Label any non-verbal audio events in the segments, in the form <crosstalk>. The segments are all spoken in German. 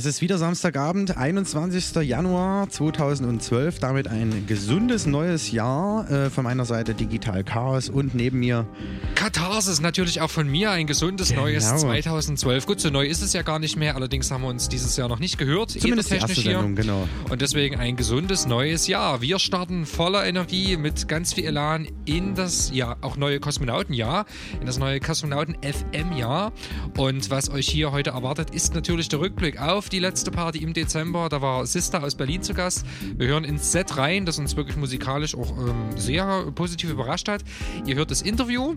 Es ist wieder Samstagabend, 21. Januar 2012. Damit ein gesundes neues Jahr. Äh, von meiner Seite Digital Chaos und neben mir Katharsis natürlich auch von mir ein gesundes Genau. neues 2012. Gut, so neu ist es ja gar nicht mehr. Allerdings haben wir uns dieses Jahr noch nicht gehört. Zumindest die erste Sendung, genau. Und deswegen ein gesundes neues Jahr. Wir starten voller Energie mit ganz viel Elan in das ja auch neue Kosmonautenjahr, in das neue Kosmonauten FM Jahr. Und was euch hier heute erwartet, ist natürlich der Rückblick auf die letzte Party im Dezember. Da war Sista aus Berlin zu Gast. Wir hören ins Set rein, das uns wirklich musikalisch auch ähm, sehr positiv überrascht hat. Ihr hört das Interview.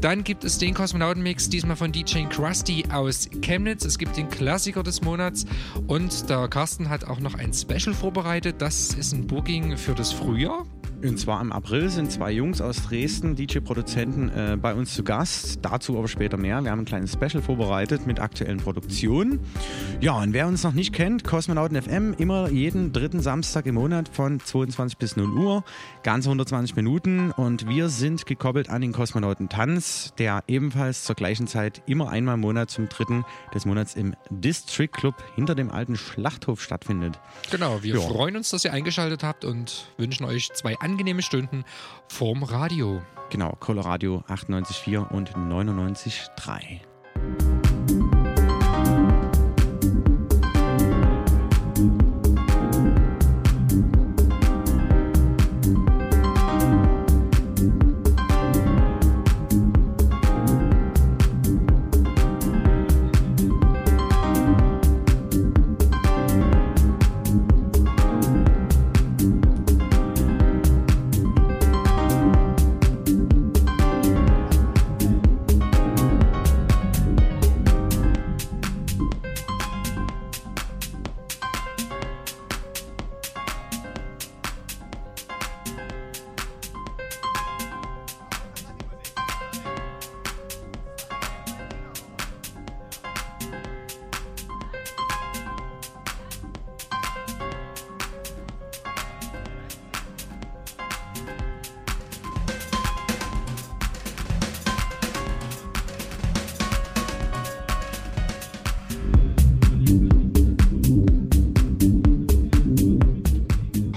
Dann gibt es den Kosmonautenmix, diesmal von DJ Krusty aus Chemnitz. Es gibt den Klassiker des Monats und der Carsten hat auch noch ein Special vorbereitet. Das ist ein Booking für das Frühjahr. Und zwar im April sind zwei Jungs aus Dresden, DJ-Produzenten, äh, bei uns zu Gast. Dazu aber später mehr. Wir haben ein kleines Special vorbereitet mit aktuellen Produktionen. Ja, und wer uns noch nicht kennt, Kosmonauten FM, immer jeden dritten Samstag im Monat von 22 bis 0 Uhr, ganze 120 Minuten. Und wir sind gekoppelt an den Kosmonauten Tanz, der ebenfalls zur gleichen Zeit immer einmal im Monat zum dritten des Monats im District Club hinter dem alten Schlachthof stattfindet. Genau, wir Ja. freuen uns, dass ihr eingeschaltet habt und wünschen euch zwei angenehme Stunden vorm Radio. Genau, Coloradio 98,4 und 99,3.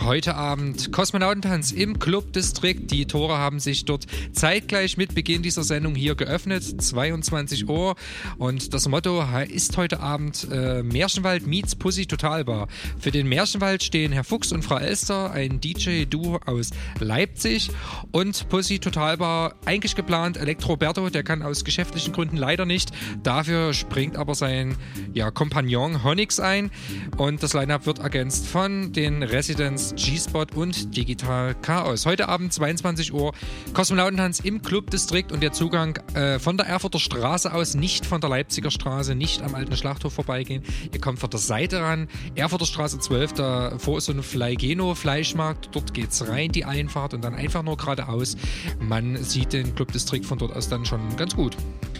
Heute Abend Kosmonautentanz im Clubdistrikt. Die Tore haben sich dort zeitgleich mit Beginn dieser Sendung hier geöffnet, 22 Uhr. Und das Motto ist heute Abend äh, Märchenwald meets Pussy Totalbar. Für den Märchenwald stehen Herr Fuchs und Frau Elster, ein DJ-Duo aus Leipzig. Und Pussy Totalbar, eigentlich geplant Elektroberto, der kann aus geschäftlichen Gründen leider nicht. Dafür springt aber sein ja, Kompagnon Honix ein. Und das Line-Up wird ergänzt von den Residents G-Spot und Digital Chaos. Heute Abend 22 Uhr Kosmonautentanz im Clubdistrikt und der Zugang äh, von der Erfurter Straße aus, nicht von der Leipziger Straße, nicht am alten Schlachthof vorbeigehen. Ihr kommt von der Seite ran. Erfurter Straße 12, davor ist so ein Fleigeno Fleischmarkt. Dort geht's rein, die Einfahrt und dann einfach nur geradeaus. Man sieht den Clubdistrikt von dort aus dann schon ganz gut.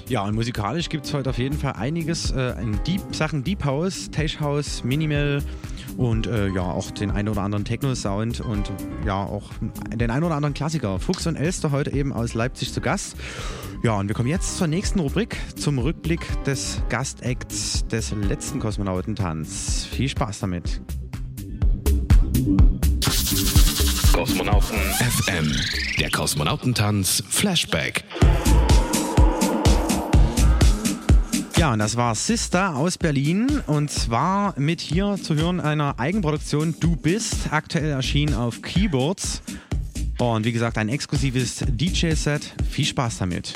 Ja, und musikalisch gibt es heute auf jeden Fall einiges äh, in Deep, Sachen Deep House, Tech House, Minimal und äh, ja, auch den ein oder anderen Techno-Sound und ja, auch den ein oder anderen Klassiker. Fuchs und Elster heute eben aus Leipzig zu Gast. Ja, und wir kommen jetzt zur nächsten Rubrik, zum Rückblick des Gastacts des letzten Kosmonautentanz. Viel Spaß damit. Kosmonauten FM. Der Kosmonautentanz Flashback. Ja, und das war Sister aus Berlin und zwar mit hier zu hören einer Eigenproduktion Du bist, aktuell erschienen auf Keyboards. Und wie gesagt, ein exklusives DJ-Set. Viel Spaß damit.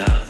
now.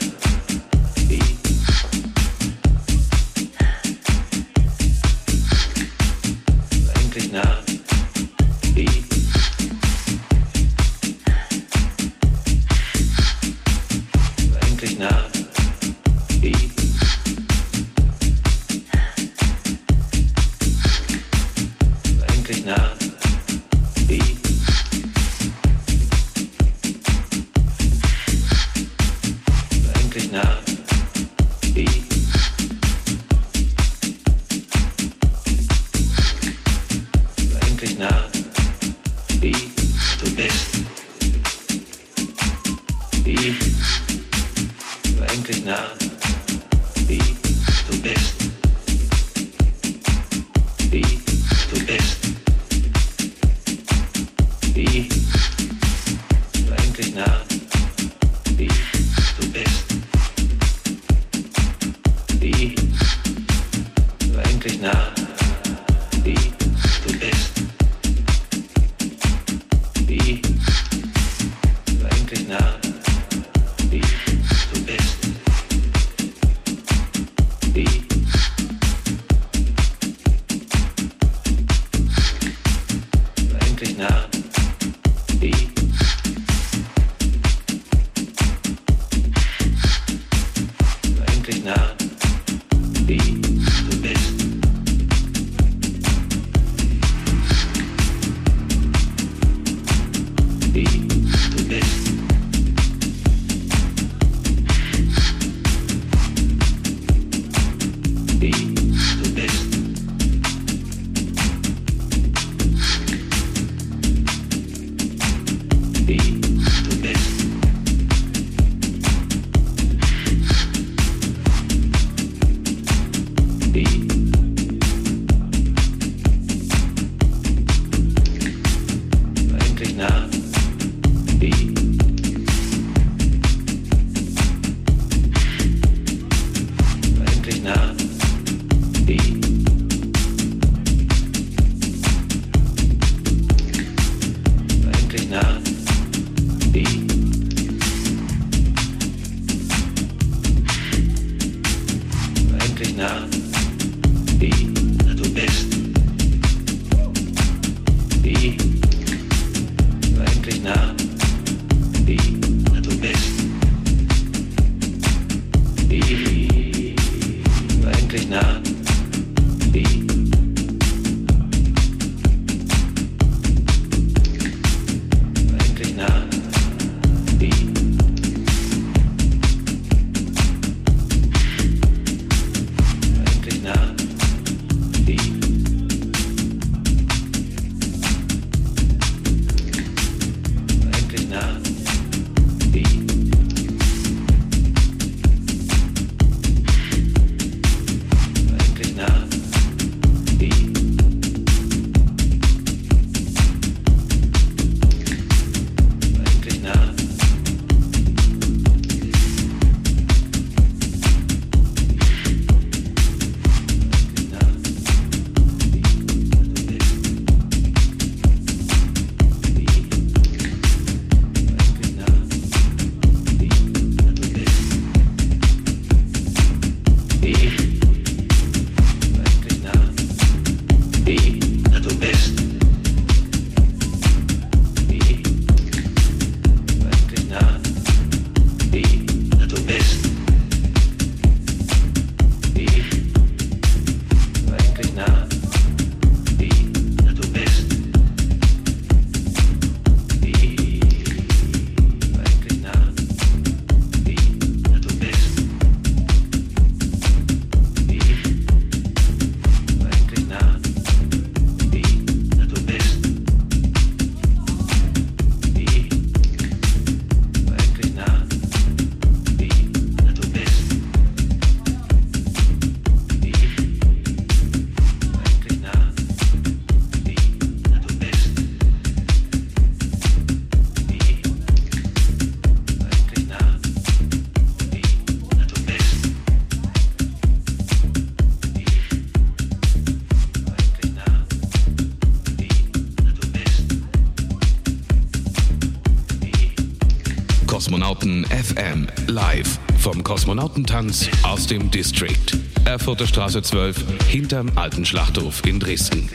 Kosmonautentanz aus dem District. Erfurter Straße 12 hinterm alten Schlachthof in Dresden.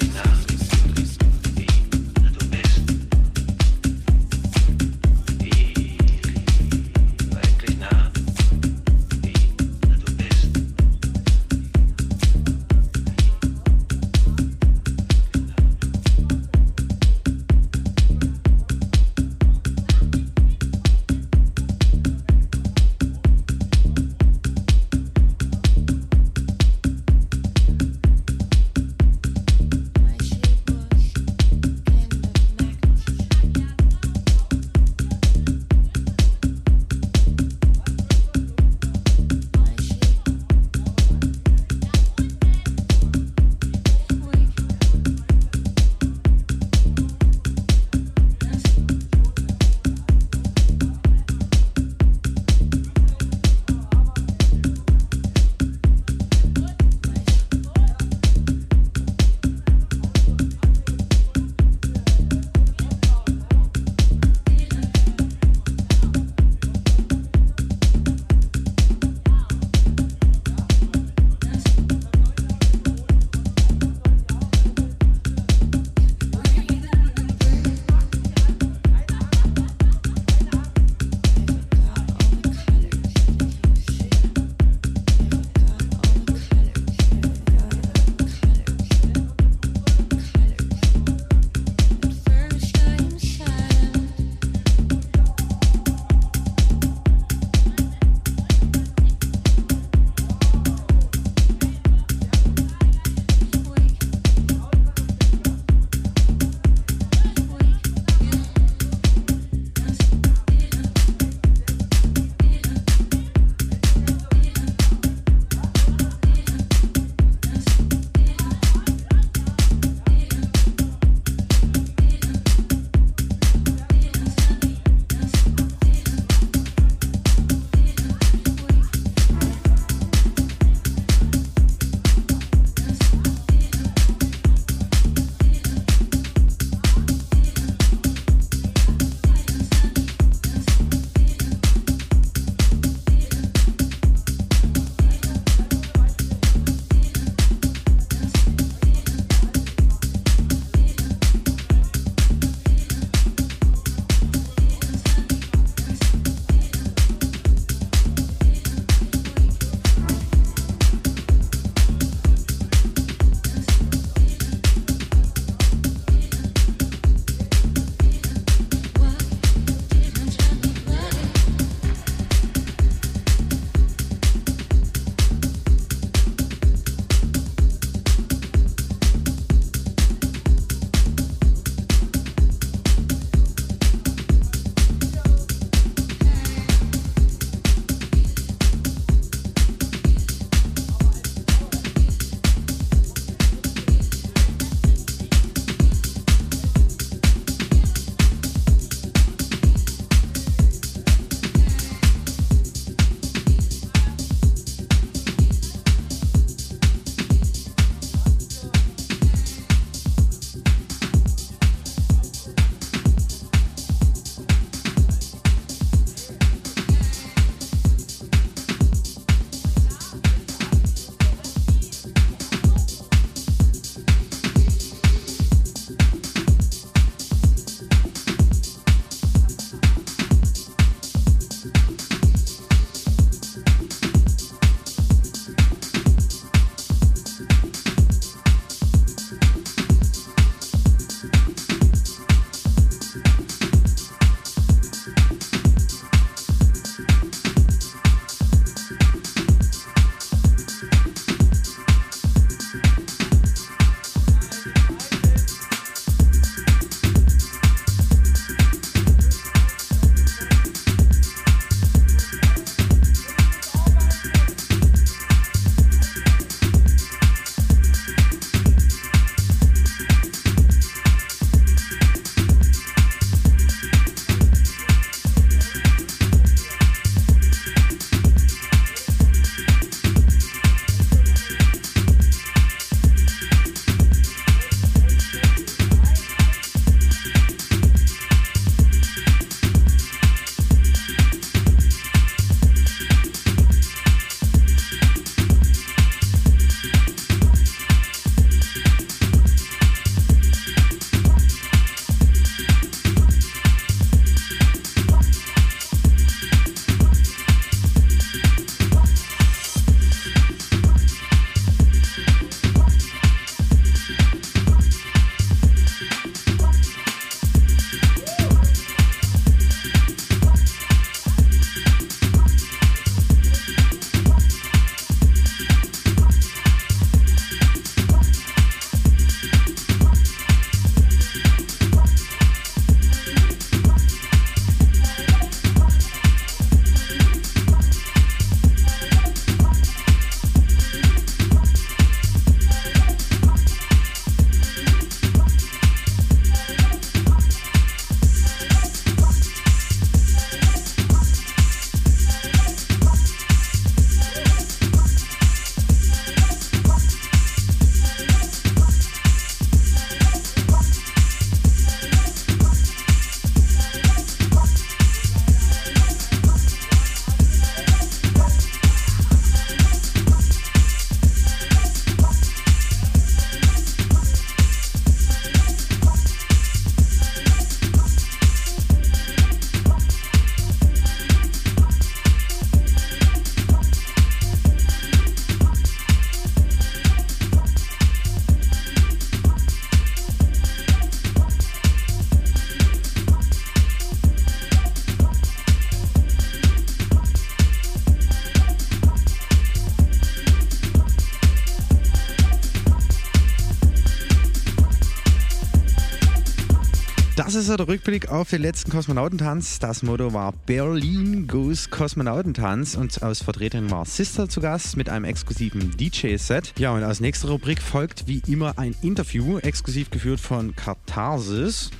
Das ist ja der Rückblick auf den letzten Kosmonautentanz. Das Motto war Berlin Goes Kosmonautentanz und aus Vertreterin war Sister zu Gast mit einem exklusiven DJ-Set. Ja, und als nächste Rubrik folgt wie immer ein Interview, exklusiv geführt von Katharsis.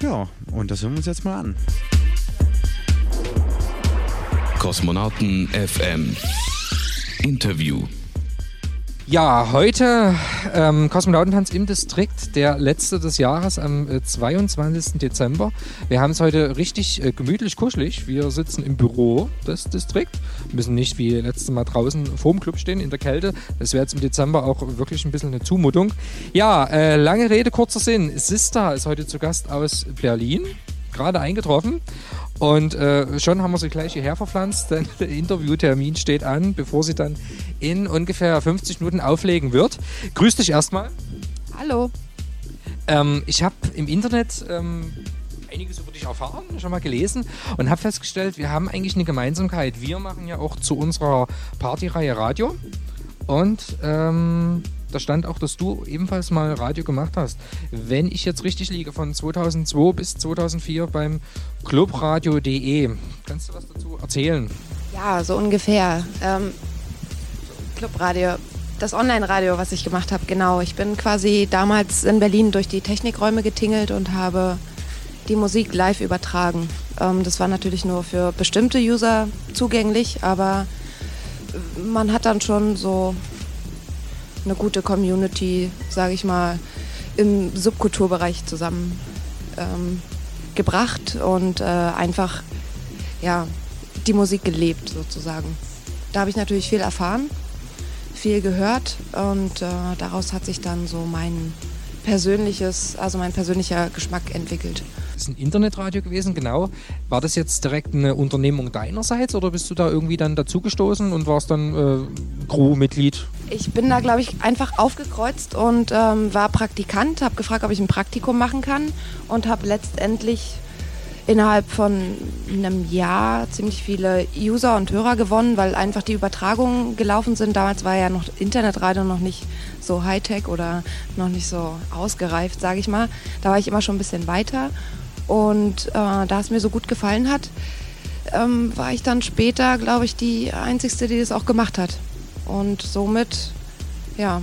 Ja, und das hören wir uns jetzt mal an. Kosmonauten FM Interview ja, heute ähm, Kosmonautentanz im Distrikt, der letzte des Jahres am äh, 22. Dezember. Wir haben es heute richtig äh, gemütlich kuschelig. Wir sitzen im Büro des Distrikt, müssen nicht wie letztes Mal draußen vorm Club stehen in der Kälte. Das wäre jetzt im Dezember auch wirklich ein bisschen eine Zumutung. Ja, äh, lange Rede, kurzer Sinn. Sista ist heute zu Gast aus Berlin, gerade eingetroffen. Und äh, schon haben wir sie gleich hierher verpflanzt, denn <laughs> der Interviewtermin steht an, bevor sie dann in ungefähr 50 Minuten auflegen wird. Grüß dich erstmal. Hallo. Ähm, ich habe im Internet ähm, einiges über dich erfahren, schon mal gelesen und habe festgestellt, wir haben eigentlich eine Gemeinsamkeit. Wir machen ja auch zu unserer Partyreihe Radio und ähm, da stand auch, dass du ebenfalls mal Radio gemacht hast. Wenn ich jetzt richtig liege, von 2002 bis 2004 beim clubradio.de. Kannst du was dazu erzählen? Ja, so ungefähr. Ähm, Clubradio, das Online-Radio, was ich gemacht habe, genau. Ich bin quasi damals in Berlin durch die Technikräume getingelt und habe die Musik live übertragen. Ähm, das war natürlich nur für bestimmte User zugänglich, aber man hat dann schon so eine gute Community, sage ich mal, im Subkulturbereich zusammen ähm, gebracht und äh, einfach ja, die Musik gelebt sozusagen. Da habe ich natürlich viel erfahren, viel gehört und äh, daraus hat sich dann so mein persönliches, also mein persönlicher Geschmack entwickelt. Das ist ein Internetradio gewesen, genau. War das jetzt direkt eine Unternehmung deinerseits oder bist du da irgendwie dann dazugestoßen und warst dann äh, Crewmitglied? Ich bin da, glaube ich, einfach aufgekreuzt und ähm, war Praktikant, habe gefragt, ob ich ein Praktikum machen kann und habe letztendlich innerhalb von einem Jahr ziemlich viele User und Hörer gewonnen, weil einfach die Übertragungen gelaufen sind. Damals war ja noch Internetradio noch nicht so Hightech oder noch nicht so ausgereift, sage ich mal. Da war ich immer schon ein bisschen weiter. Und äh, da es mir so gut gefallen hat, ähm, war ich dann später, glaube ich, die Einzige, die das auch gemacht hat. Und somit, ja,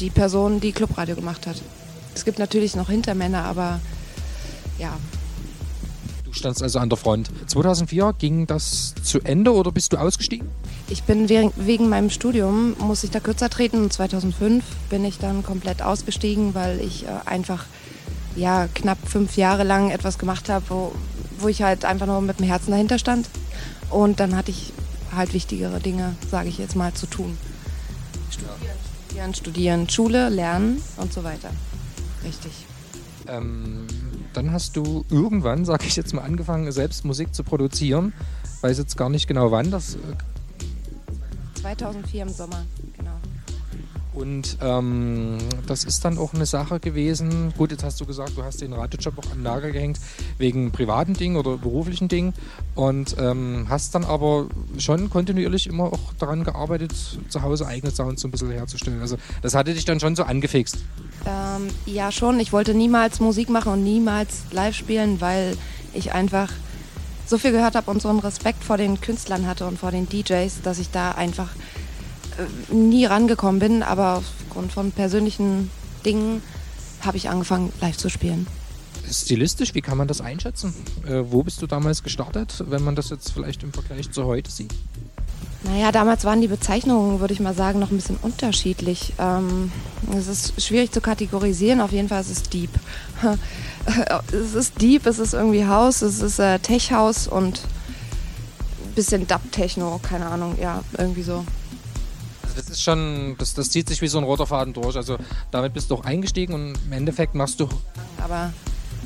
die Person, die Clubradio gemacht hat. Es gibt natürlich noch Hintermänner, aber ja, standst also an der Front. 2004 ging das zu Ende oder bist du ausgestiegen? Ich bin wegen meinem Studium, muss ich da kürzer treten. Und 2005 bin ich dann komplett ausgestiegen, weil ich äh, einfach ja, knapp fünf Jahre lang etwas gemacht habe, wo, wo ich halt einfach nur mit dem Herzen dahinter stand. Und dann hatte ich halt wichtigere Dinge, sage ich jetzt mal, zu tun. Studieren, studieren, studieren, Schule, lernen und so weiter. Richtig. Ähm, dann hast du irgendwann, sag ich jetzt mal, angefangen, selbst Musik zu produzieren. Weiß jetzt gar nicht genau wann. Das 2004 im Sommer. Und ähm, das ist dann auch eine Sache gewesen. Gut, jetzt hast du gesagt, du hast den Radiojob auch an Lager gehängt wegen privaten Dingen oder beruflichen Dingen und ähm, hast dann aber schon kontinuierlich immer auch daran gearbeitet, zu Hause eigene Sounds so ein bisschen herzustellen. Also das hatte dich dann schon so angefixt. Ähm, ja, schon. Ich wollte niemals Musik machen und niemals live spielen, weil ich einfach so viel gehört habe und so einen Respekt vor den Künstlern hatte und vor den DJs, dass ich da einfach nie rangekommen bin, aber aufgrund von persönlichen Dingen habe ich angefangen, live zu spielen. Stilistisch, wie kann man das einschätzen? Äh, wo bist du damals gestartet, wenn man das jetzt vielleicht im Vergleich zu heute sieht? Naja, damals waren die Bezeichnungen, würde ich mal sagen, noch ein bisschen unterschiedlich. Ähm, es ist schwierig zu kategorisieren, auf jeden Fall ist es Deep. <laughs> es ist Deep, es ist irgendwie House, es ist äh, Tech House und ein bisschen Dub-Techno, keine Ahnung, ja, irgendwie so das ist schon, das, das zieht sich wie so ein roter Faden durch. Also damit bist du auch eingestiegen und im Endeffekt machst du. Aber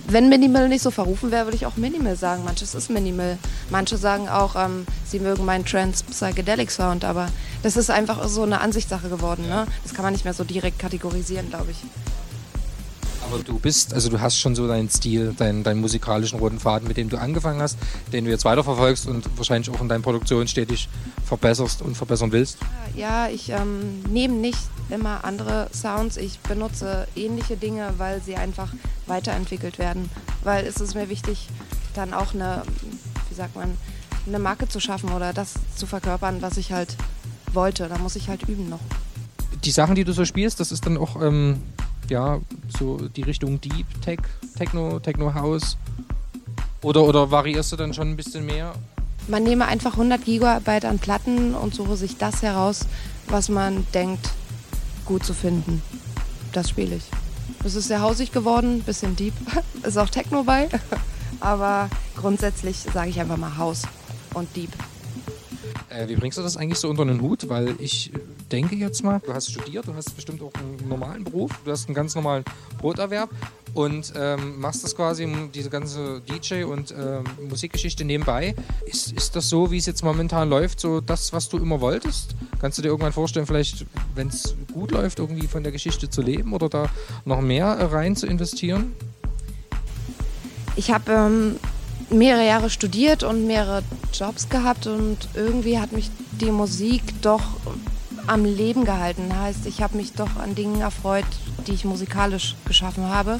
wenn Minimal nicht so verrufen wäre, würde ich auch Minimal sagen. Manches ist Minimal. Manche sagen auch, ähm, sie mögen meinen Trans Psychedelic Sound, aber das ist einfach so eine Ansichtssache geworden. Ne? Das kann man nicht mehr so direkt kategorisieren, glaube ich. Aber du bist, also du hast schon so deinen Stil, deinen, deinen musikalischen roten Faden, mit dem du angefangen hast, den du jetzt weiterverfolgst und wahrscheinlich auch in deinen Produktionen stetig verbesserst und verbessern willst. Ja, ich ähm, nehme nicht immer andere Sounds. Ich benutze ähnliche Dinge, weil sie einfach weiterentwickelt werden. Weil es ist mir wichtig, dann auch eine, wie sagt man, eine Marke zu schaffen oder das zu verkörpern, was ich halt wollte. Da muss ich halt üben noch. Die Sachen, die du so spielst, das ist dann auch ähm, ja so die Richtung Deep Tech, Techno, Techno House. Oder, oder variierst du dann schon ein bisschen mehr? Man nehme einfach 100 Gigabyte an Platten und suche sich das heraus, was man denkt, gut zu finden. Das spiele ich. Es ist sehr hausig geworden, bisschen deep. <laughs> ist auch Techno bei. <laughs> Aber grundsätzlich sage ich einfach mal Haus und Deep. Äh, wie bringst du das eigentlich so unter den Hut? Weil ich denke jetzt mal, du hast studiert, du hast bestimmt auch einen normalen Beruf, du hast einen ganz normalen Broterwerb und ähm, machst das quasi, diese ganze DJ- und ähm, Musikgeschichte nebenbei. Ist, ist das so, wie es jetzt momentan läuft, so das, was du immer wolltest? Kannst du dir irgendwann vorstellen, vielleicht, wenn es gut läuft, irgendwie von der Geschichte zu leben oder da noch mehr rein zu investieren? Ich habe ähm, mehrere Jahre studiert und mehrere Jobs gehabt und irgendwie hat mich die Musik doch am Leben gehalten. Heißt, ich habe mich doch an Dingen erfreut, die ich musikalisch geschaffen habe,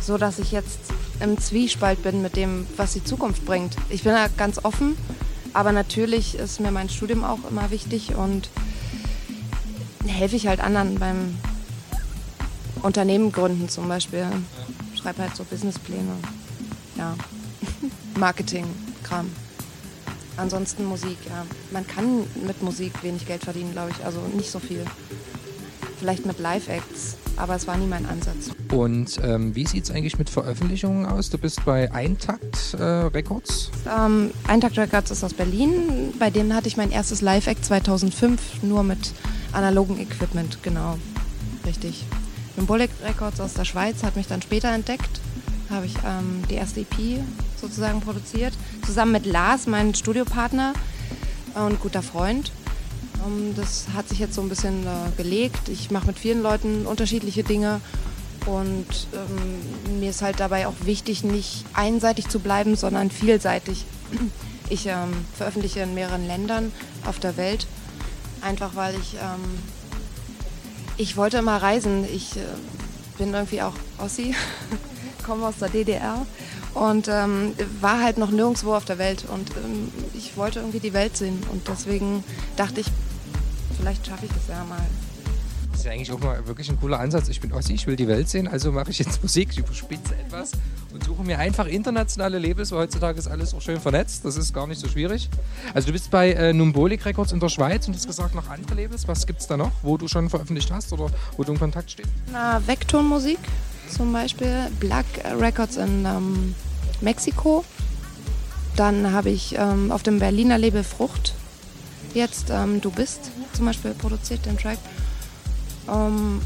so dass ich jetzt im Zwiespalt bin mit dem, was die Zukunft bringt. Ich bin da ganz offen, aber natürlich ist mir mein Studium auch immer wichtig und helfe ich halt anderen beim Unternehmen gründen zum Beispiel. Schreibe halt so Businesspläne. Ja. Marketing-Kram. Ansonsten Musik, ja. Man kann mit Musik wenig Geld verdienen, glaube ich. Also nicht so viel. Vielleicht mit Live-Acts, aber es war nie mein Ansatz. Und ähm, wie sieht es eigentlich mit Veröffentlichungen aus? Du bist bei Eintakt äh, Records? Ähm, Eintakt Records ist aus Berlin. Bei denen hatte ich mein erstes Live-Act 2005, nur mit analogen Equipment, genau. Richtig. Symbolic Records aus der Schweiz hat mich dann später entdeckt. Habe ich ähm, die erste EP sozusagen produziert. Zusammen mit Lars, meinem Studiopartner und guter Freund. Ähm, das hat sich jetzt so ein bisschen äh, gelegt. Ich mache mit vielen Leuten unterschiedliche Dinge. Und ähm, mir ist halt dabei auch wichtig, nicht einseitig zu bleiben, sondern vielseitig. Ich ähm, veröffentliche in mehreren Ländern auf der Welt, einfach weil ich, ähm, ich wollte immer reisen. Ich äh, bin irgendwie auch Ossi, <laughs> komme aus der DDR und ähm, war halt noch nirgendwo auf der Welt und ähm, ich wollte irgendwie die Welt sehen und deswegen dachte ich, vielleicht schaffe ich das ja mal. Das ist ja eigentlich auch mal wirklich ein cooler Ansatz. Ich bin Ossi, ich will die Welt sehen, also mache ich jetzt <laughs> Musik, ich überspitze etwas und suche mir einfach internationale Labels, weil heutzutage ist alles auch schön vernetzt, das ist gar nicht so schwierig. Also du bist bei äh, Numbolik Records in der Schweiz und hast gesagt, noch andere Labels, was gibt es da noch, wo du schon veröffentlicht hast oder wo du in Kontakt stehst? Na, Vektormusik zum Beispiel, Black Records in ähm, Mexiko. Dann habe ich ähm, auf dem Berliner Label Frucht jetzt ähm, Du bist zum Beispiel produziert, den Track. Ähm,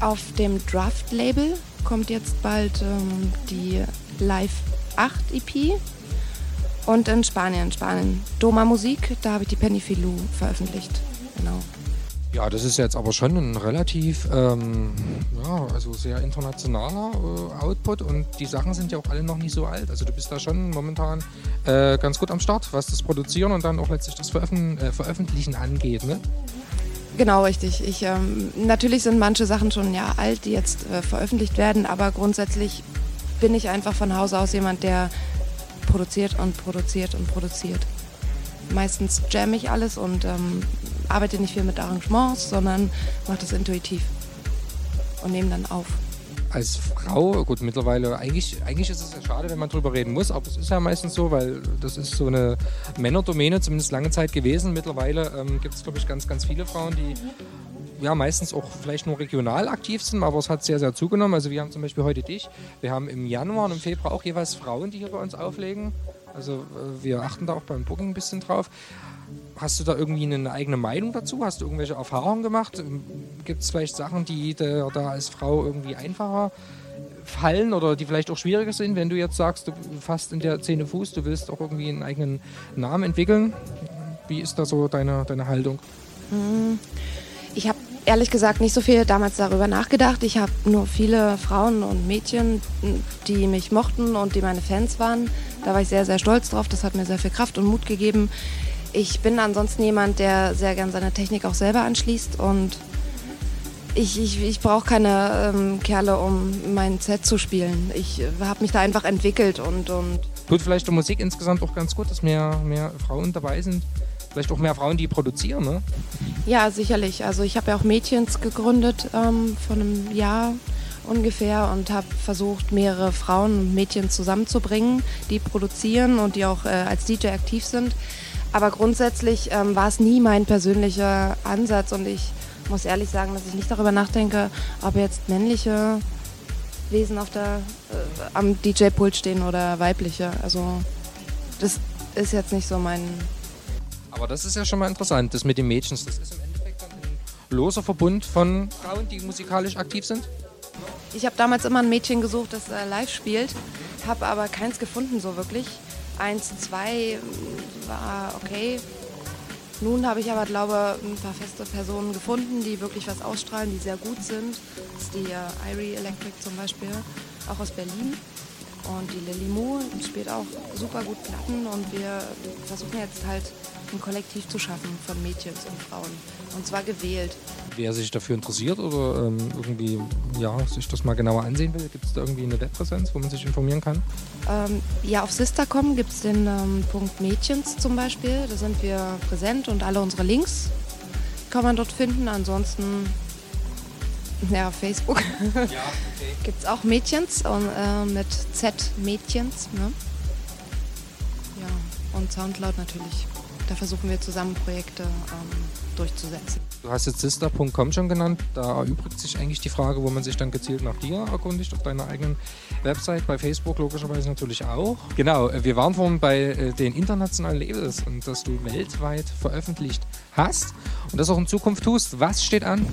auf dem Draft Label kommt jetzt bald ähm, die Live 8 EP. Und in Spanien, Spanien, Doma Musik, da habe ich die Penny Filou veröffentlicht. Genau. Ja, das ist jetzt aber schon ein relativ, ähm, ja, also sehr internationaler äh, Output und die Sachen sind ja auch alle noch nicht so alt. Also du bist da schon momentan äh, ganz gut am Start, was das Produzieren und dann auch letztlich das Veröffent äh, Veröffentlichen angeht, ne? Genau, richtig. Ich, ähm, natürlich sind manche Sachen schon ja alt, die jetzt äh, veröffentlicht werden, aber grundsätzlich bin ich einfach von Hause aus jemand, der produziert und produziert und produziert. Meistens jam ich alles und ähm, arbeite nicht viel mit Arrangements, sondern mache das intuitiv und nehme dann auf. Als Frau, gut, mittlerweile, eigentlich, eigentlich ist es ja schade, wenn man drüber reden muss, aber es ist ja meistens so, weil das ist so eine Männerdomäne, zumindest lange Zeit gewesen. Mittlerweile ähm, gibt es, glaube ich, ganz, ganz viele Frauen, die ja, meistens auch vielleicht nur regional aktiv sind, aber es hat sehr, sehr zugenommen. Also wir haben zum Beispiel heute dich. Wir haben im Januar und im Februar auch jeweils Frauen, die hier bei uns auflegen. Also äh, wir achten da auch beim Booking ein bisschen drauf. Hast du da irgendwie eine eigene Meinung dazu? Hast du irgendwelche Erfahrungen gemacht? Gibt es vielleicht Sachen, die da, da als Frau irgendwie einfacher fallen oder die vielleicht auch schwieriger sind, wenn du jetzt sagst, du fasst in der Szene Fuß, du willst auch irgendwie einen eigenen Namen entwickeln? Wie ist da so deine, deine Haltung? Hm, ich habe ehrlich gesagt nicht so viel damals darüber nachgedacht. Ich habe nur viele Frauen und Mädchen, die mich mochten und die meine Fans waren. Da war ich sehr, sehr stolz drauf. Das hat mir sehr viel Kraft und Mut gegeben. Ich bin ansonsten jemand, der sehr gern seine Technik auch selber anschließt und ich, ich, ich brauche keine ähm, Kerle, um mein Set zu spielen. Ich äh, habe mich da einfach entwickelt und, und Tut vielleicht der Musik insgesamt auch ganz gut, dass mehr, mehr Frauen dabei sind. Vielleicht auch mehr Frauen, die produzieren, ne? ja, sicherlich. Also ich habe ja auch Mädchens gegründet ähm, vor einem Jahr ungefähr und habe versucht, mehrere Frauen und Mädchen zusammenzubringen, die produzieren und die auch äh, als DJ aktiv sind. Aber grundsätzlich ähm, war es nie mein persönlicher Ansatz und ich muss ehrlich sagen, dass ich nicht darüber nachdenke, ob jetzt männliche Wesen auf der, äh, am DJ-Pult stehen oder weibliche. Also das ist jetzt nicht so mein... Aber das ist ja schon mal interessant, das mit den Mädchen. Das ist im Endeffekt dann ein loser Verbund von Frauen, die musikalisch aktiv sind. Ich habe damals immer ein Mädchen gesucht, das äh, live spielt, habe aber keins gefunden so wirklich. Eins, zwei mm, war okay. Nun habe ich aber, glaube ein paar feste Personen gefunden, die wirklich was ausstrahlen, die sehr gut sind. Das ist die äh, Irie Electric zum Beispiel, auch aus Berlin. Und die Lily Moo spielt auch super gut Platten und wir versuchen jetzt halt ein Kollektiv zu schaffen von Mädchens und Frauen. Und zwar gewählt. Wer sich dafür interessiert oder ähm, irgendwie ja, sich das mal genauer ansehen will, gibt es da irgendwie eine Webpräsenz, wo man sich informieren kann? Ähm, ja, auf Sistercom gibt es den ähm, Punkt Mädchens zum Beispiel. Da sind wir präsent und alle unsere Links kann man dort finden. Ansonsten, ja, Facebook Ja, okay. <laughs> gibt es auch Mädchens und, äh, mit Z Mädchens. Ne? Ja, und Soundcloud natürlich. Da versuchen wir zusammen Projekte ähm, durchzusetzen. Du hast jetzt sister.com schon genannt. Da erübrigt sich eigentlich die Frage, wo man sich dann gezielt nach dir erkundigt, auf deiner eigenen Website, bei Facebook logischerweise natürlich auch. Genau, äh, wir waren vorhin bei äh, den internationalen Labels und dass du weltweit veröffentlicht hast und das auch in Zukunft tust. Was steht an?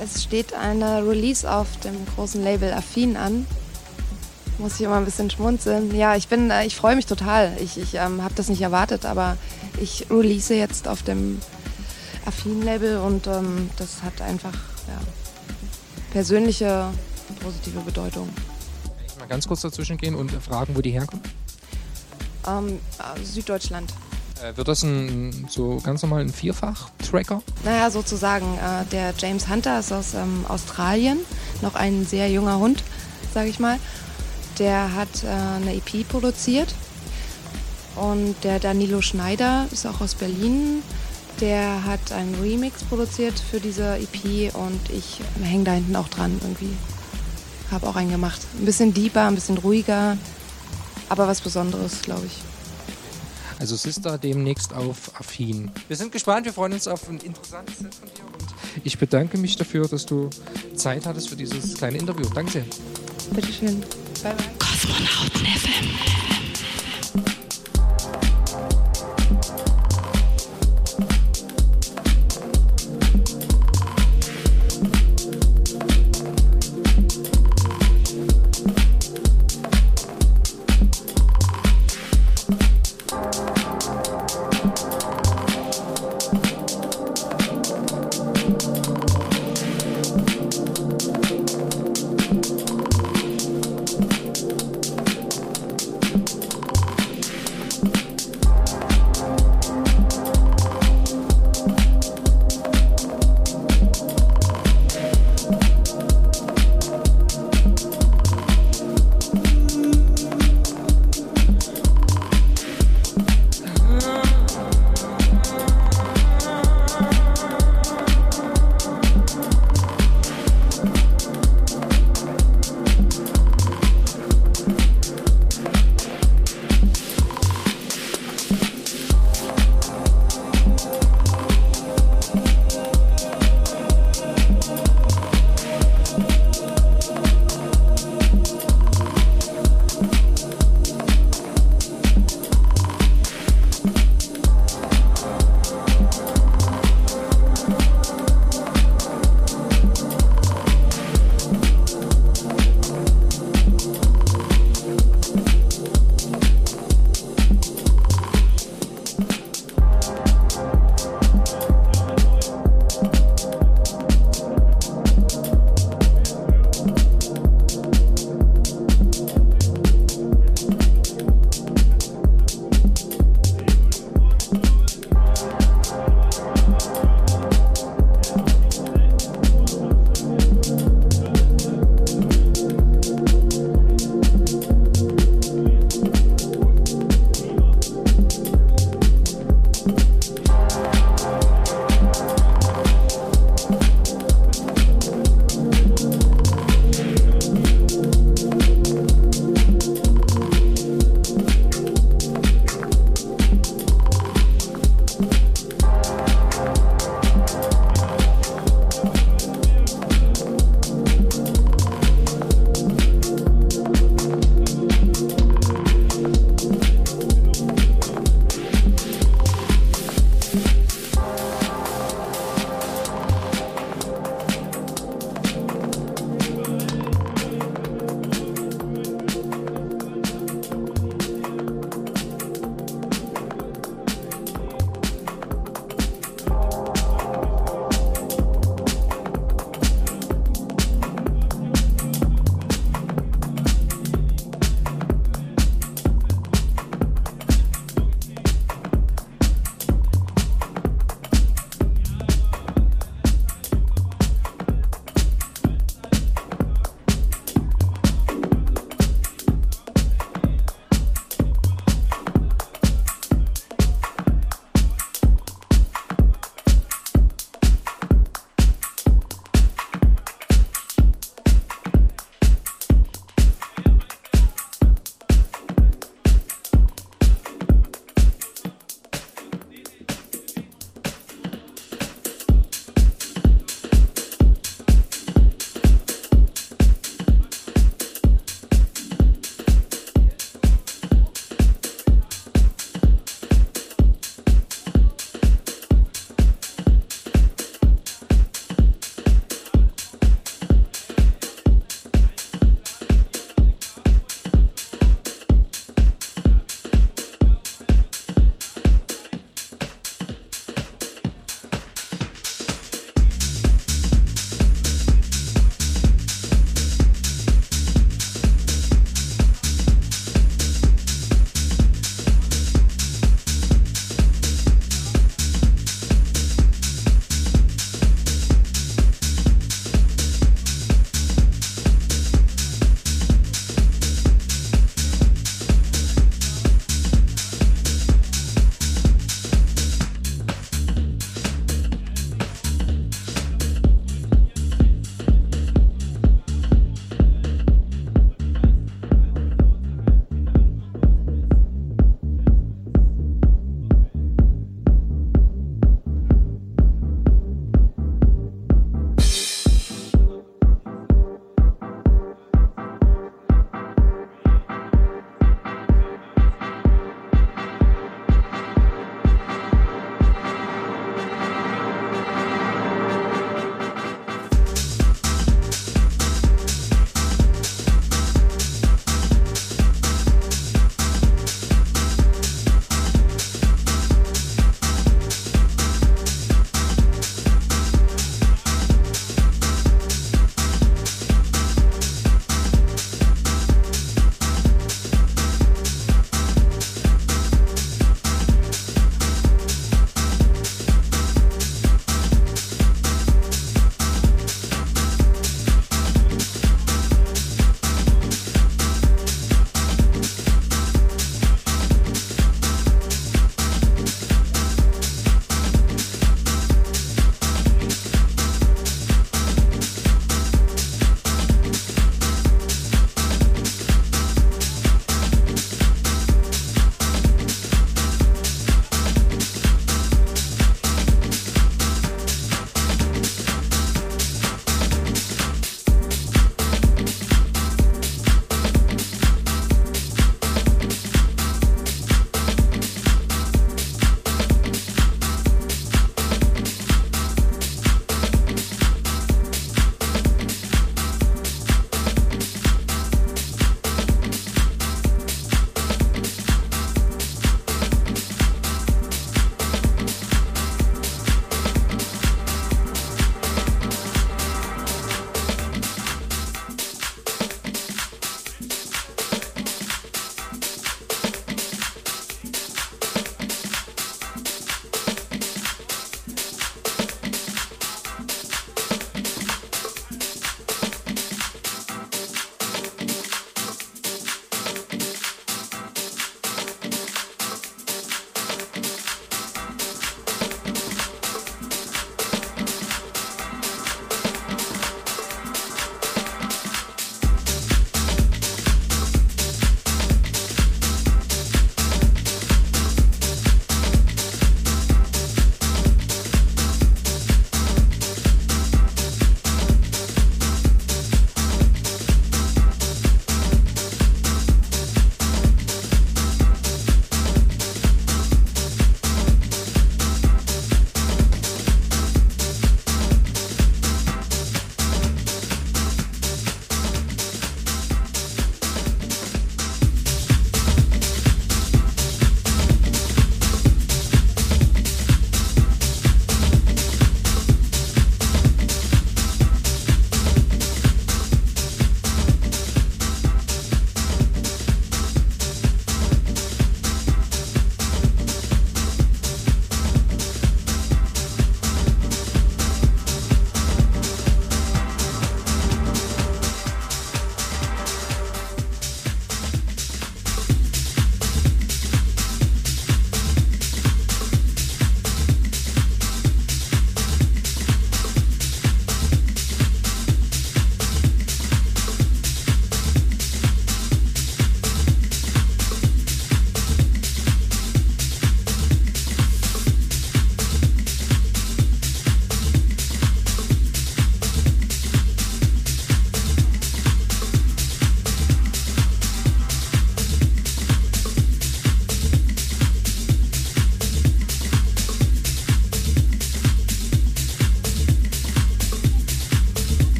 Es steht eine Release auf dem großen Label Affin an. Muss ich immer ein bisschen schmunzeln. Ja, ich bin, äh, ich freue mich total. Ich, ich ähm, habe das nicht erwartet, aber ich release jetzt auf dem Affin-Label und ähm, das hat einfach ja, persönliche positive Bedeutung. Kann ich mal ganz kurz dazwischen gehen und fragen, wo die herkommen? Ähm, äh, Süddeutschland. Äh, wird das ein so ganz normal ein Vierfach-Tracker? Naja, sozusagen. Äh, der James Hunter ist aus ähm, Australien, noch ein sehr junger Hund, sage ich mal. Der hat äh, eine EP produziert. Und der Danilo Schneider ist auch aus Berlin. Der hat einen Remix produziert für diese EP und ich hänge da hinten auch dran irgendwie. Habe auch einen gemacht. Ein bisschen deeper, ein bisschen ruhiger, aber was Besonderes, glaube ich. Also Sister demnächst auf Affin. Wir sind gespannt, wir freuen uns auf ein interessantes Set von dir und ich bedanke mich dafür, dass du Zeit hattest für dieses kleine Interview. Danke sehr. Bitteschön. Bye, bye. Kosmonauten FM.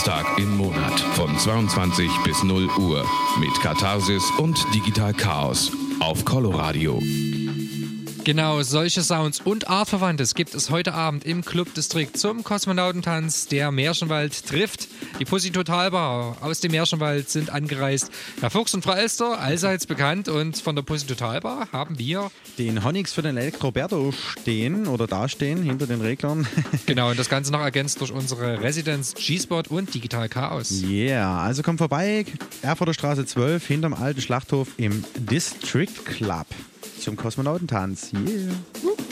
Samstag im Monat von 22 bis 0 Uhr mit Katharsis und Digital Chaos auf Coloradio. Genau, solche Sounds und Artverwandtes gibt es heute Abend im Clubdistrikt zum Kosmonautentanz. Der Märchenwald trifft die Pussy Totalbar. Aus dem Märchenwald sind angereist Herr Fuchs und Frau Elster, allseits bekannt. Und von der Pussy Totalbar haben wir den Honix für den Elektroberto stehen oder dastehen hinter den Reglern. <laughs> genau, und das Ganze noch ergänzt durch unsere Residenz G-Spot und Digital Chaos. Yeah, also kommt vorbei, Erfurter Straße 12 hinterm alten Schlachthof im District Club zum Kosmonautentanz. Yeah.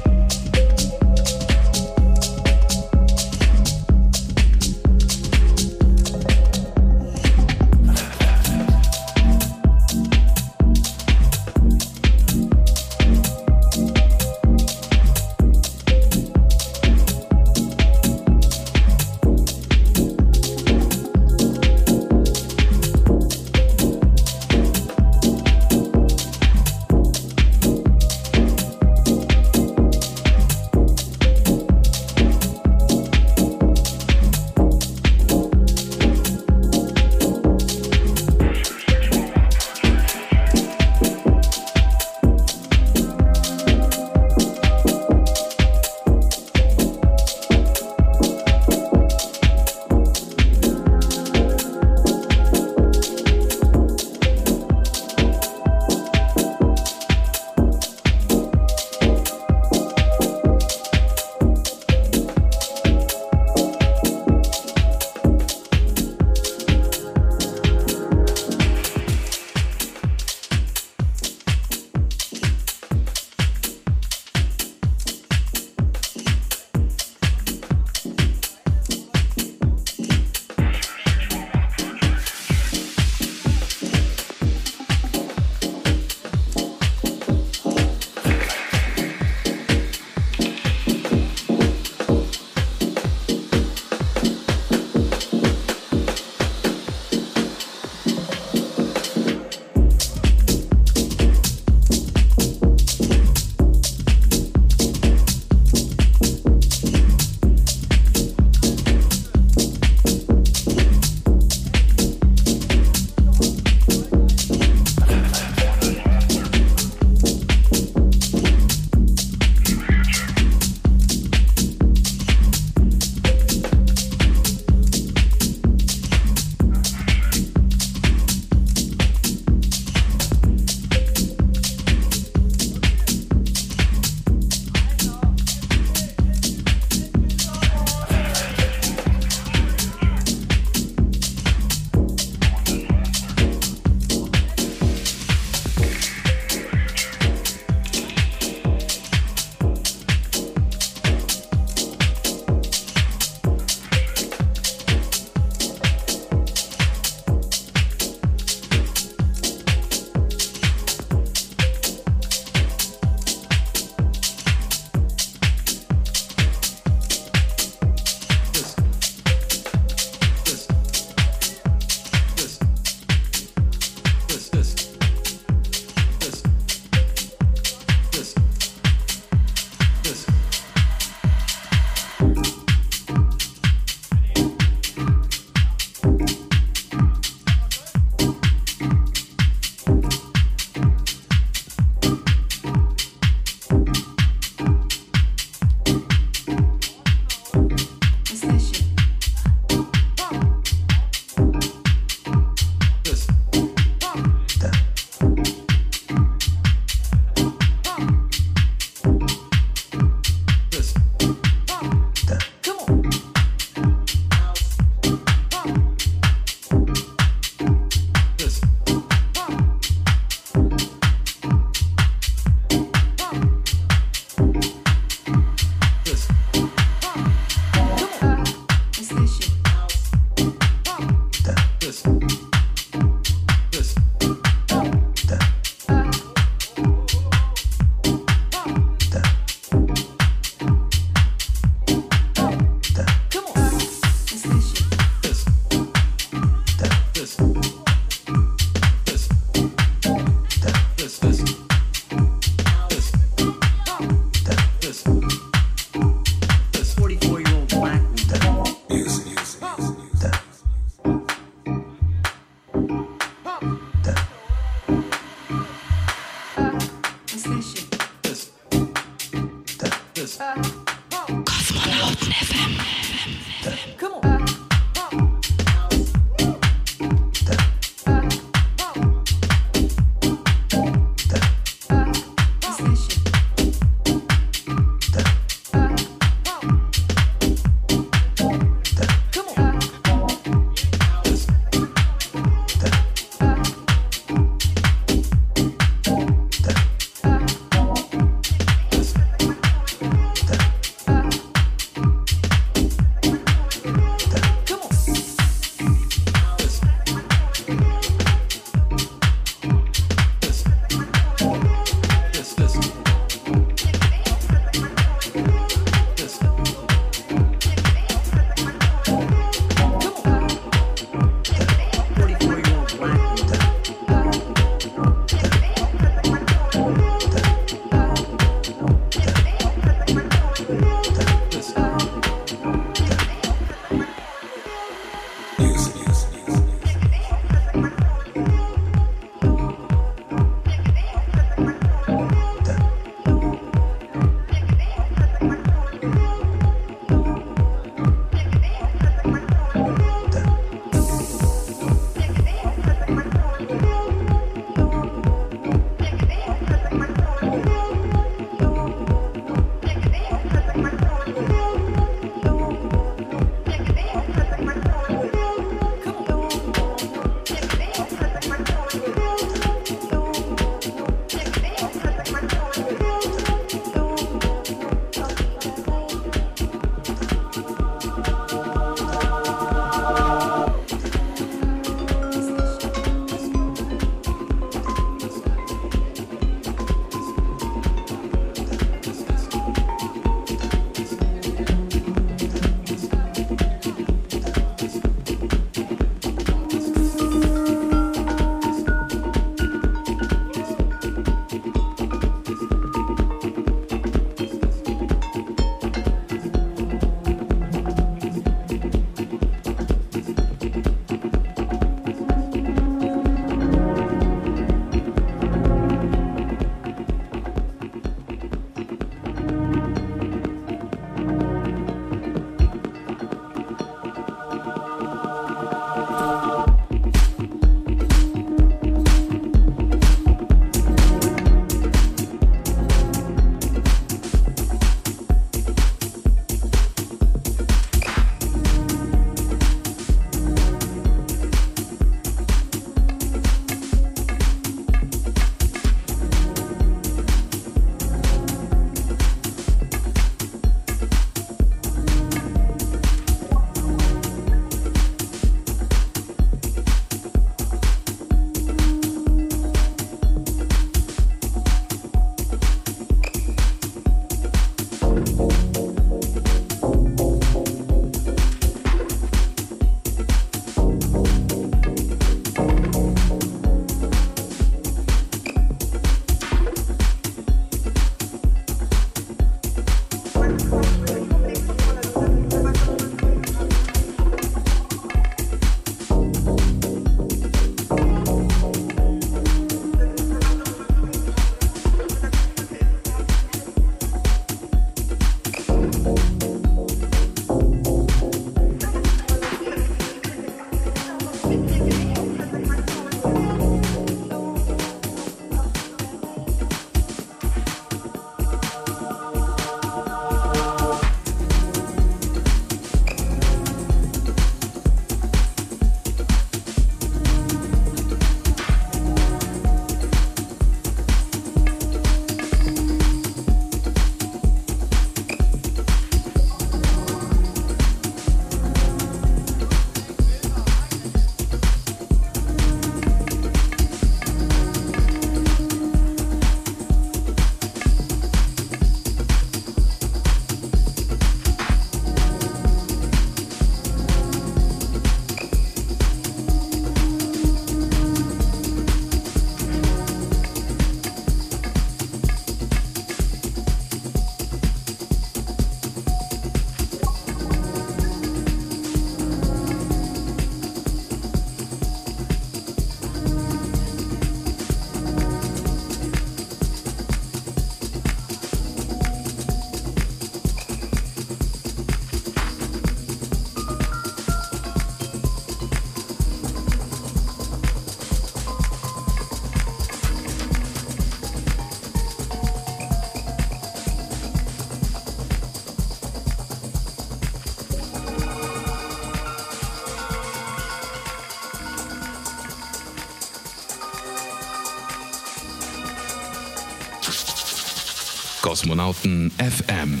Kosmonauten FM,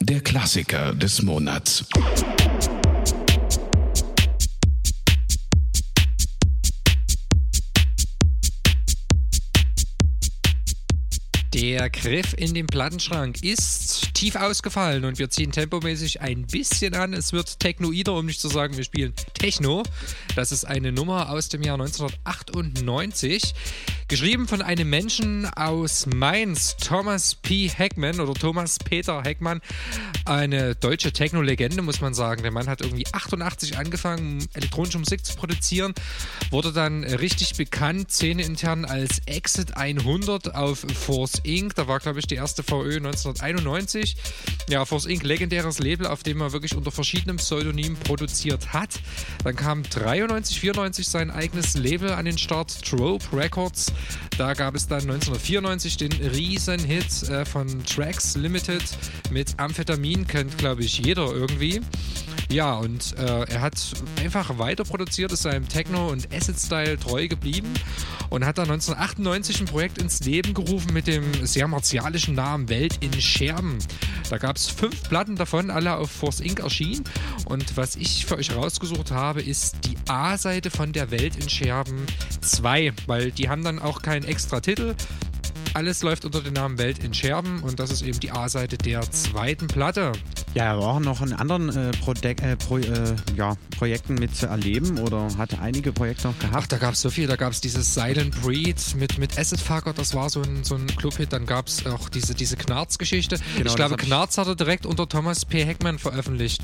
der Klassiker des Monats. Der Griff in den Plattenschrank ist tief ausgefallen und wir ziehen tempomäßig ein bisschen an. Es wird Technoider, um nicht zu sagen, wir spielen Techno. Das ist eine Nummer aus dem Jahr 1998. Geschrieben von einem Menschen aus Mainz, Thomas P. Heckman oder Thomas Peter Heckmann. Eine deutsche Techno-Legende, muss man sagen. Der Mann hat irgendwie 88 angefangen, elektronische Musik zu produzieren. Wurde dann richtig bekannt, szeneintern als Exit 100 auf Force Inc. Da war, glaube ich, die erste VÖ 1991. Ja, Force Inc. legendäres Label, auf dem er wirklich unter verschiedenen Pseudonymen produziert hat. Dann kam 93, 94 sein eigenes Label an den Start, Trope Records. Da gab es dann 1994 den Riesenhit äh, von Tracks Limited mit Amphetamin, kennt glaube ich jeder irgendwie. Ja, und äh, er hat einfach weiter produziert, ist seinem Techno- und Acid-Style treu geblieben und hat dann 1998 ein Projekt ins Leben gerufen mit dem sehr martialischen Namen Welt in Scherben. Da gab es fünf Platten davon, alle auf Force Inc. erschienen. Und was ich für euch rausgesucht habe, ist die A-Seite von der Welt in Scherben 2, weil die haben dann auch keinen extra Titel. Alles läuft unter dem Namen Welt in Scherben und das ist eben die A-Seite der zweiten Platte. Ja, er war auch noch in anderen äh, äh, Pro äh, ja, Projekten mit zu erleben oder hatte einige Projekte noch gehabt. Ach, da gab es so viel. Da gab es dieses Silent Breed mit, mit Acid Fucker, das war so ein, so ein Clubhit. Dann gab es auch diese, diese Knarz-Geschichte. Genau, ich glaube, Knarz hat er direkt unter Thomas P. Heckman veröffentlicht.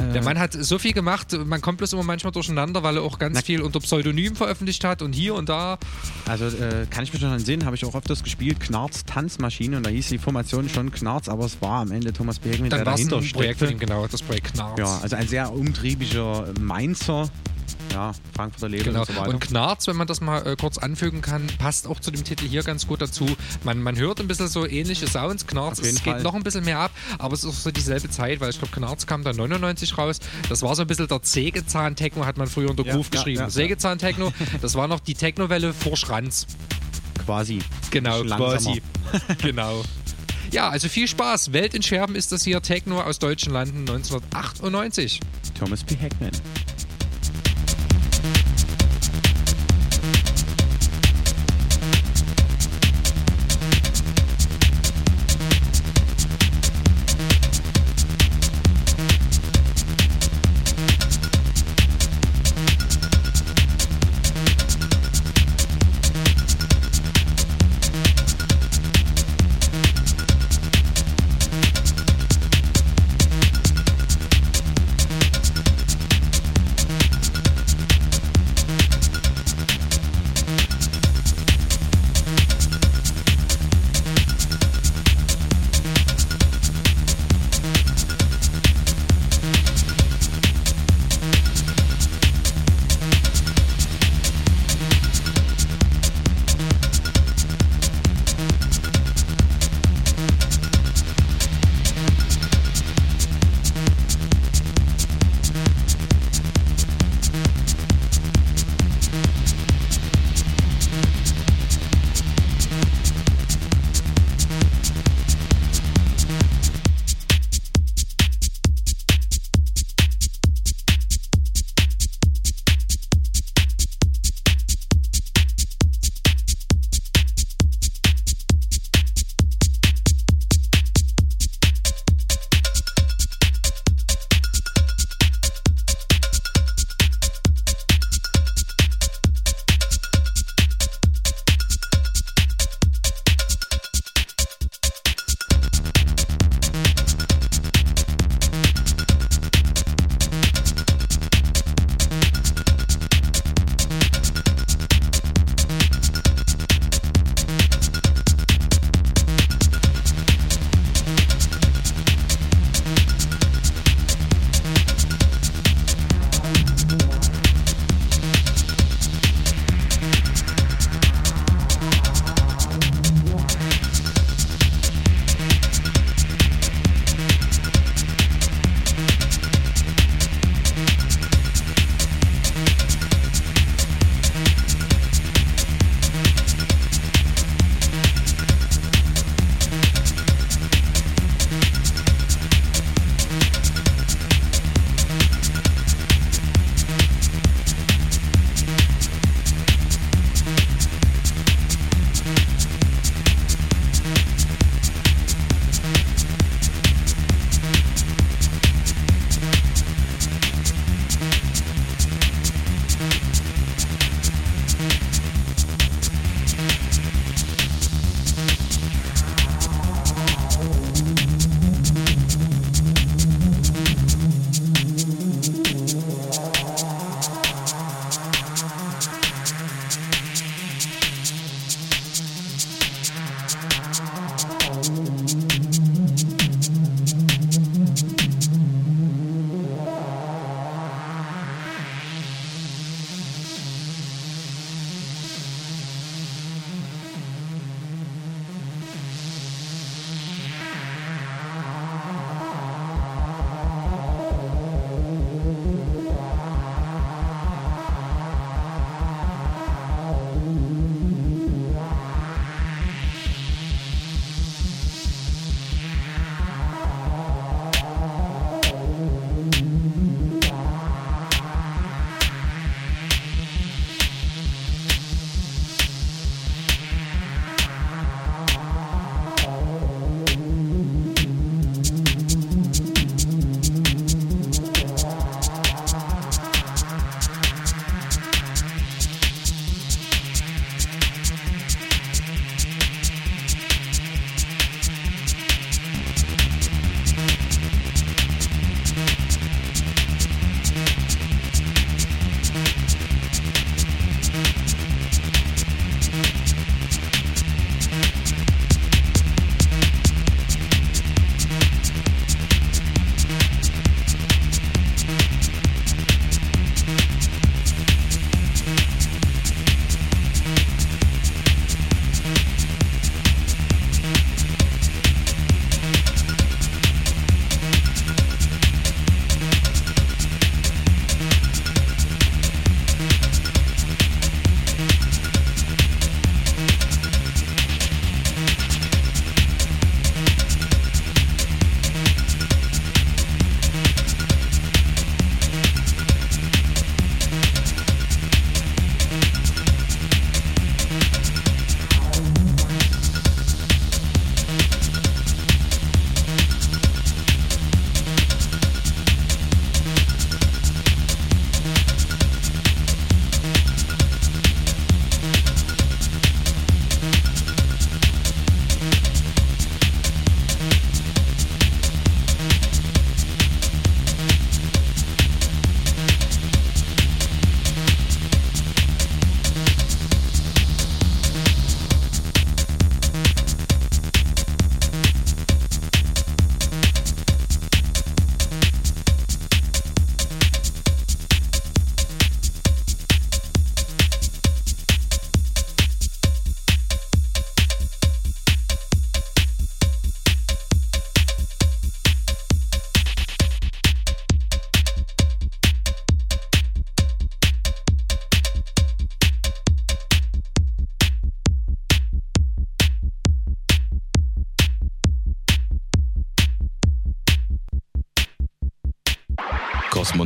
Äh, Der Mann hat so viel gemacht, man kommt bloß immer manchmal durcheinander, weil er auch ganz viel unter Pseudonym veröffentlicht hat und hier und da. Also äh, kann ich mich noch entsinnen, habe ich auch öfters gespielt, Knarz Tanzmaschine und da hieß die Formation schon Knarz, aber es war am Ende Thomas Bergmann, Dann der dahinter ein Projekt von ihm, genau, das Projekt Knarz. Ja, also ein sehr umtriebiger Mainzer, ja, Frankfurter Leben Genau. und so weiter. Und Knarz, wenn man das mal äh, kurz anfügen kann, passt auch zu dem Titel hier ganz gut dazu. Man, man hört ein bisschen so ähnliche Sounds. Knarz, es geht noch ein bisschen mehr ab, aber es ist auch so dieselbe Zeit, weil ich glaube, Knarz kam dann 99 raus. Das war so ein bisschen der Sägezahn-Techno, hat man früher unter Groove ja, geschrieben. ja, ja. Sägezahn-Techno, das war noch die Technowelle vor Schranz. Quasi. Genau, quasi. <laughs> <laughs> genau. Ja, also viel Spaß. Welt in Scherben ist das hier Techno aus deutschen Landen 1998. Thomas P. Heckman.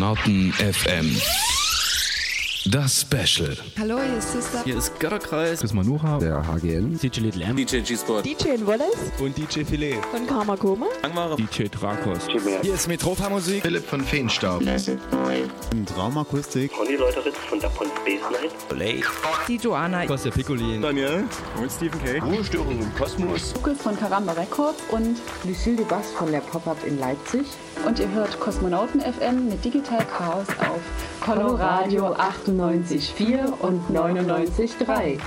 Kosmonauten FM. Das Special. Hallo, hier ist Sister. Hier ist Götterkreis. Ist Manuha, der HGN, DJ Little M. DJ G-Sport. DJ in Wallace und DJ Filet. von Karma Koma. Langmare. DJ Trakos. Hier ist Metropa Musik. Philipp von Feenstaub. Traumakustik. Conny Leuteritz von der Pond Space Night. Blake. Die Joanna. Costa Piccolin. Daniel und Stephen K. Ruhestörung im Kosmos. Luke von Karamba Records und Lucille de Bass von der Pop-Up in Leipzig. Und ihr hört Kosmonauten FM mit Digital Chaos auf Coloradio 98,4 und 99,3.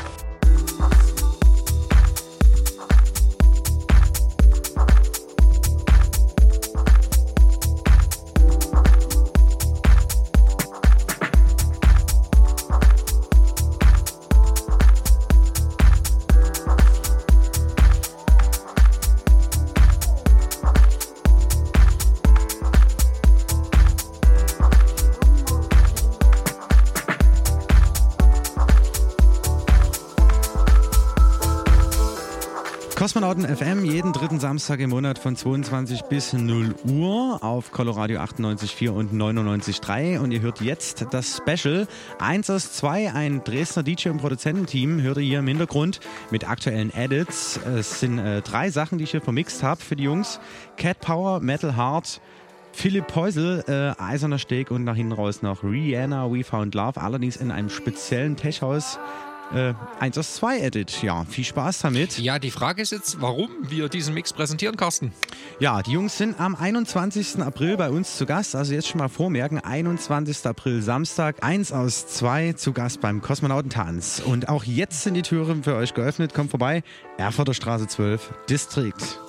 Kosmonauten FM jeden dritten Samstag im Monat von 22 bis 0 Uhr auf Coloradio 98,4 und 99,3 und ihr hört jetzt das Special 1 aus 2, ein Dresdner DJ- und Produzententeam, hört ihr hier im Hintergrund mit aktuellen Edits. Es sind äh, drei Sachen, die ich hier vermixt habe für die Jungs. Cat Power, Metal Heart, Philipp Peusel, äh, Eiserner Steg und nach hinten raus noch Rihanna, We Found Love, allerdings in einem speziellen Tech-Haus. Äh, 1 aus 2 Edit. Ja, viel Spaß damit. Ja, die Frage ist jetzt, warum wir diesen Mix präsentieren, Carsten. Ja, die Jungs sind am 21. April bei uns zu Gast. Also jetzt schon mal vormerken, 21. April Samstag, 1 aus 2 zu Gast beim Kosmonautentanz. Und auch jetzt sind die Türen für euch geöffnet. Kommt vorbei, Erfurter Straße 12, Distrikt.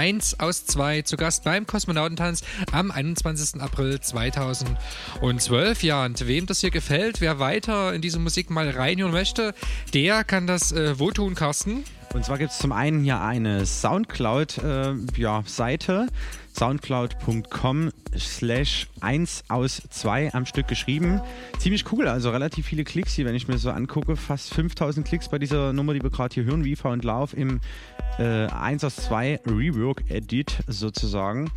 1 aus 2 zu Gast beim Kosmonautentanz am 21. April 2012. Ja, und wem das hier gefällt, wer weiter in diese Musik mal reinhören möchte, der kann das äh, wo tun, Carsten? Und zwar gibt es zum einen hier eine Soundcloud-Seite, äh, ja, soundcloud.com slash 1 aus 2 am Stück geschrieben. Ziemlich cool, also relativ viele Klicks hier, wenn ich mir so angucke. Fast 5000 Klicks bei dieser Nummer, die wir gerade hier hören, Viva und Lauf im äh, 1 aus 2 Rework Edit sozusagen.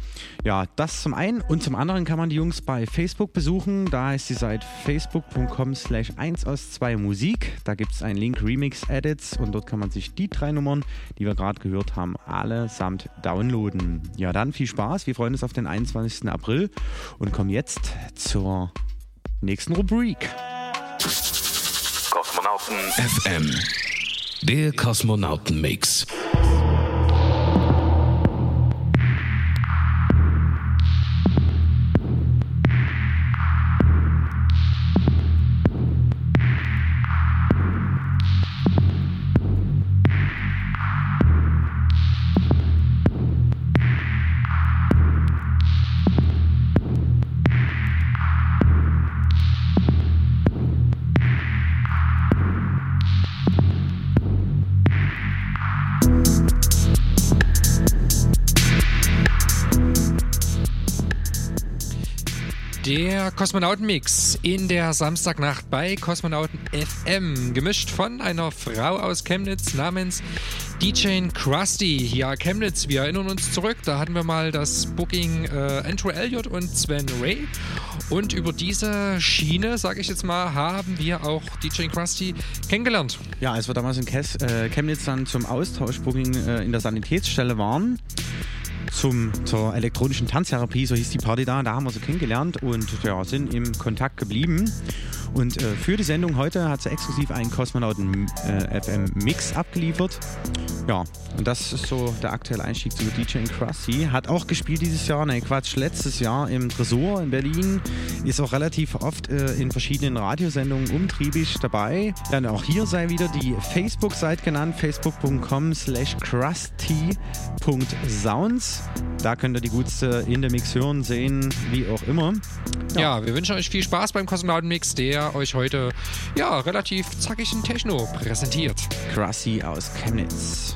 Ja, das zum einen. Und zum anderen kann man die Jungs bei Facebook besuchen. Da ist die Seite facebook.com slash 1 aus 2 Musik. Da gibt es einen Link Remix Edits und dort kann man sich die drei Nummern, die wir gerade gehört haben, allesamt downloaden. Ja, dann viel Spaß. Wir freuen uns auf den 21. April und kommen jetzt zur nächsten Rubrik. Kosmonauten FM. Der Kosmonautenmix. Der Kosmonautenmix in der Samstagnacht bei Kosmonauten FM. Gemischt von einer Frau aus Chemnitz namens DJ Krusty. Ja, Chemnitz, wir erinnern uns zurück. Da hatten wir mal das Booking äh, Andrew Elliott und Sven Ray. Und über diese Schiene, sage ich jetzt mal, haben wir auch DJ Krusty kennengelernt. Ja, als wir damals in äh, Chemnitz dann zum Austauschbooking äh, in der Sanitätsstelle waren, zum, zur elektronischen Tanztherapie, so hieß die Party da. Da haben wir sie kennengelernt und ja, sind im Kontakt geblieben. Und äh, für die Sendung heute hat sie exklusiv einen Kosmonauten äh, FM Mix abgeliefert. Ja, und das ist so der aktuelle Einstieg zu DJ Krusty. Hat auch gespielt dieses Jahr, ne Quatsch, letztes Jahr im Tresor in Berlin. Ist auch relativ oft äh, in verschiedenen Radiosendungen umtriebig dabei. Dann auch hier sei wieder die Facebook-Seite genannt, facebook.com slash krusty.sounds. Da könnt ihr die gutste in der Mix hören, sehen, wie auch immer. Ja. ja, wir wünschen euch viel Spaß beim Kosmonautenmix, der euch heute ja relativ zackigen Techno präsentiert. Krusty aus Chemnitz.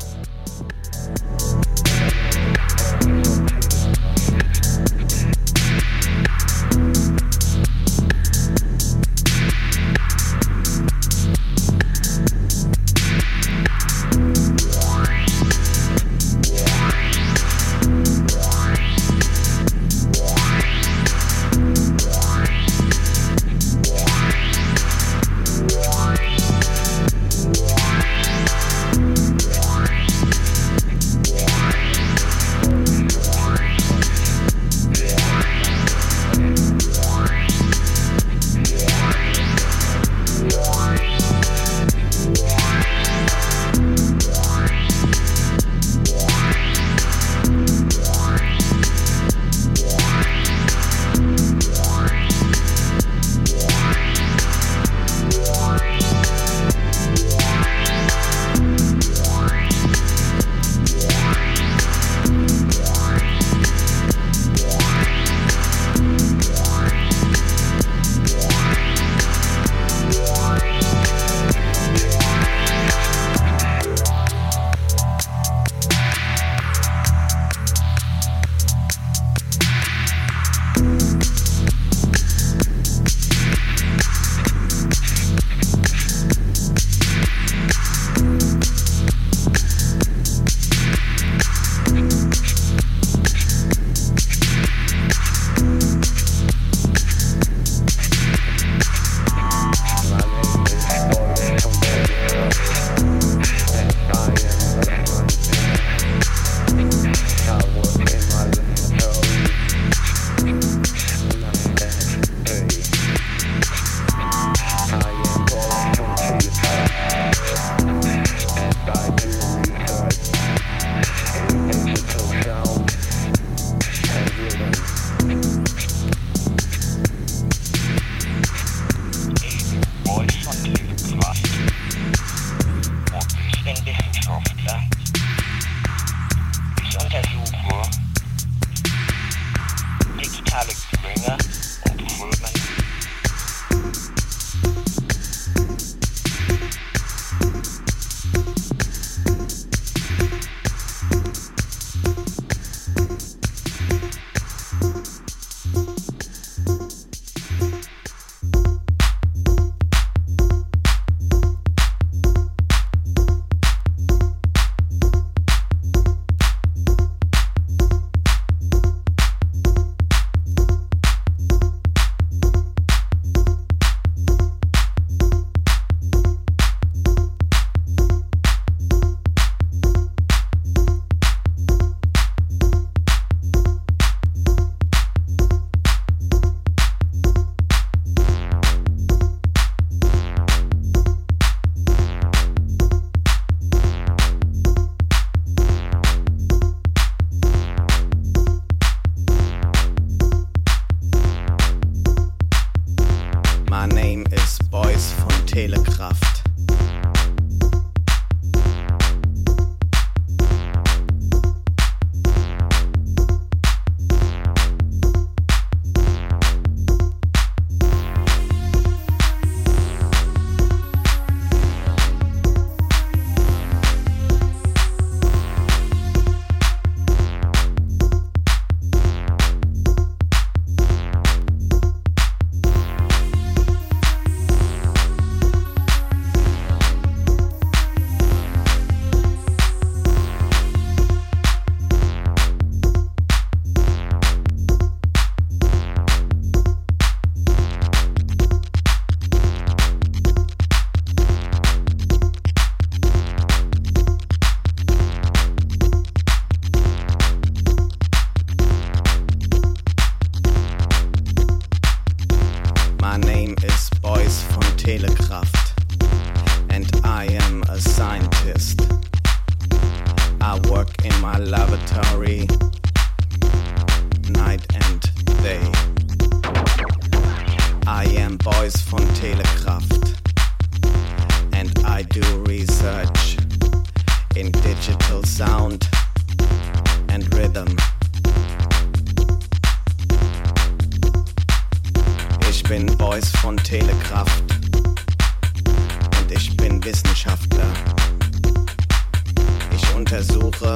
untersuche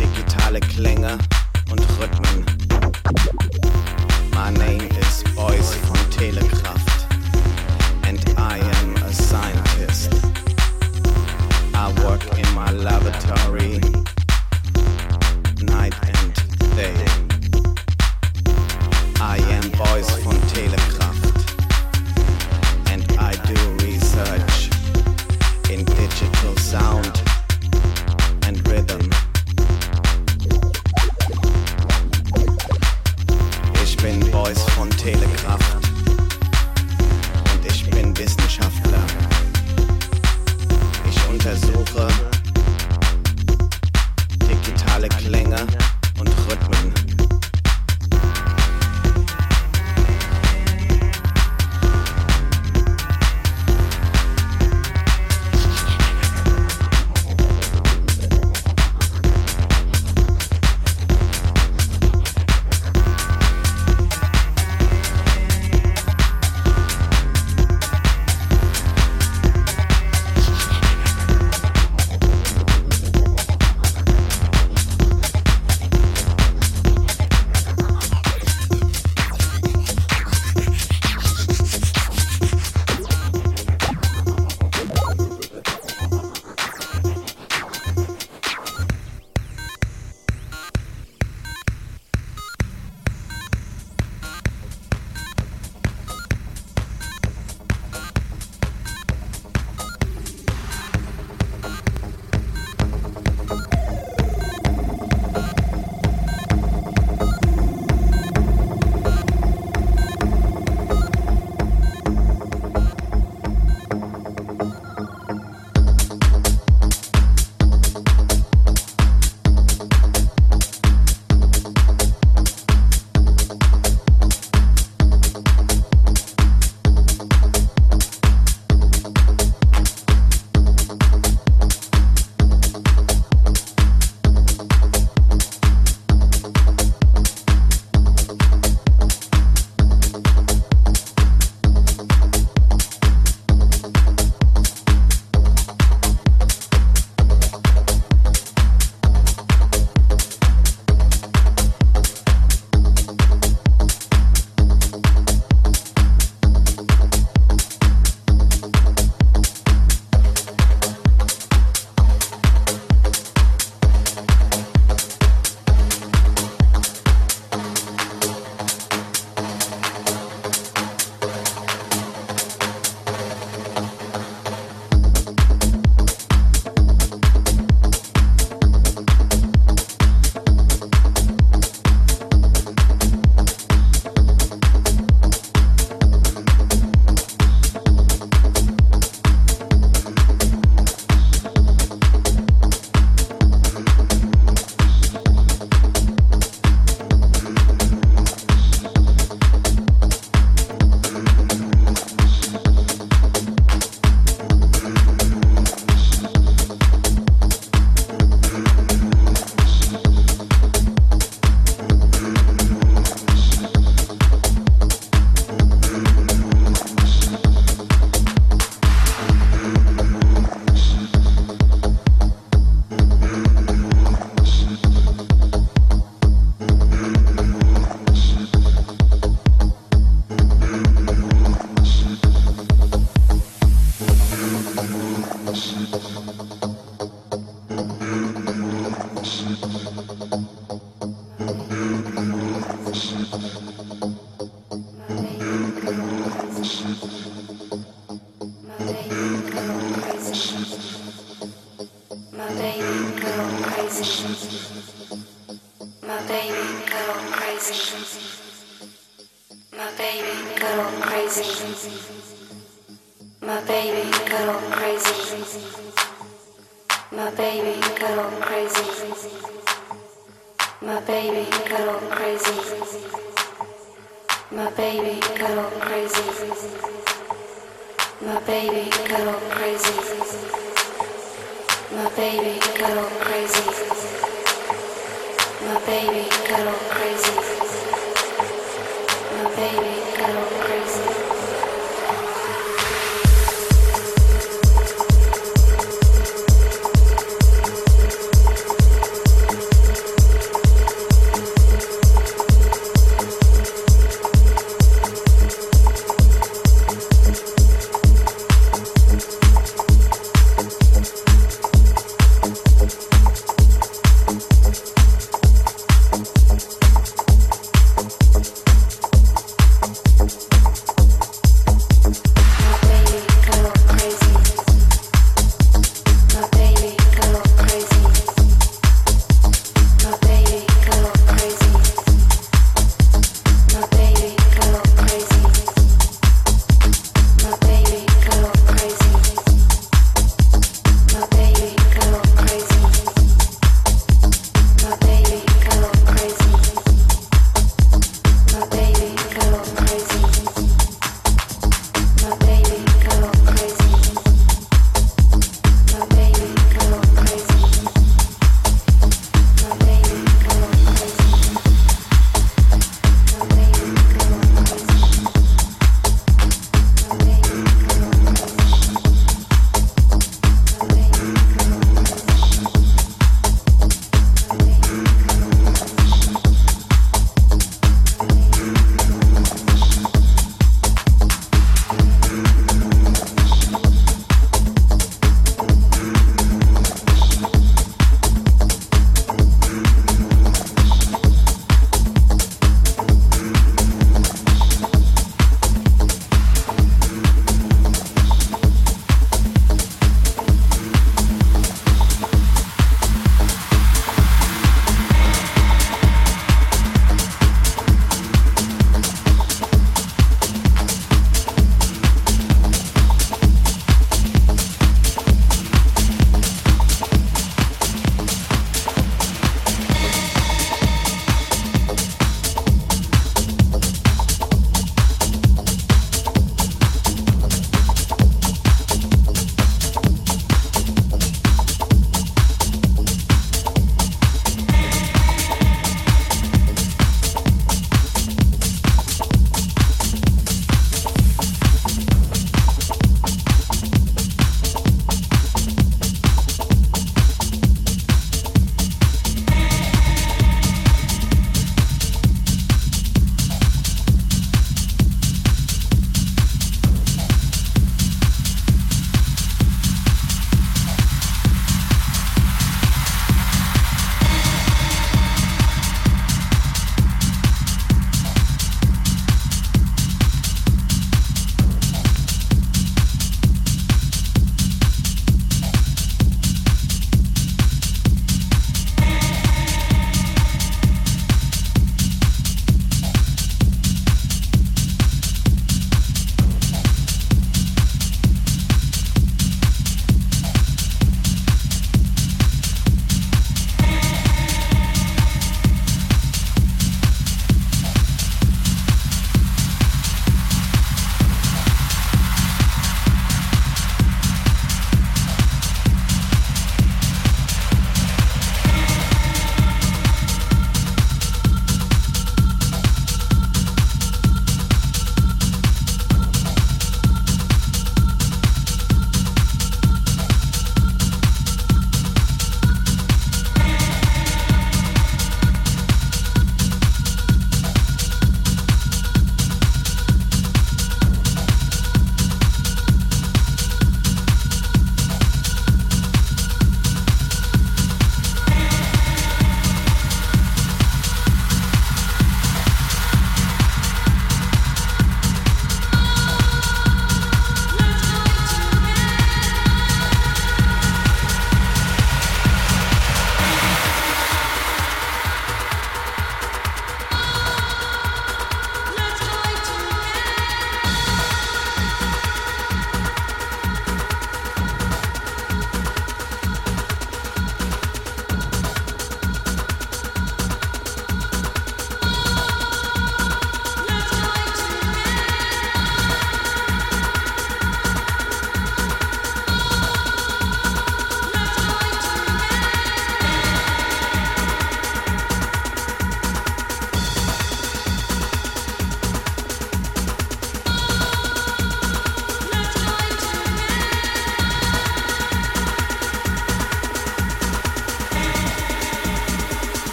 digitale Klänge und Rhythmen. My name is Boyce von Telekraft and I am a scientist. I work in my laboratory night and day. I am Boyce von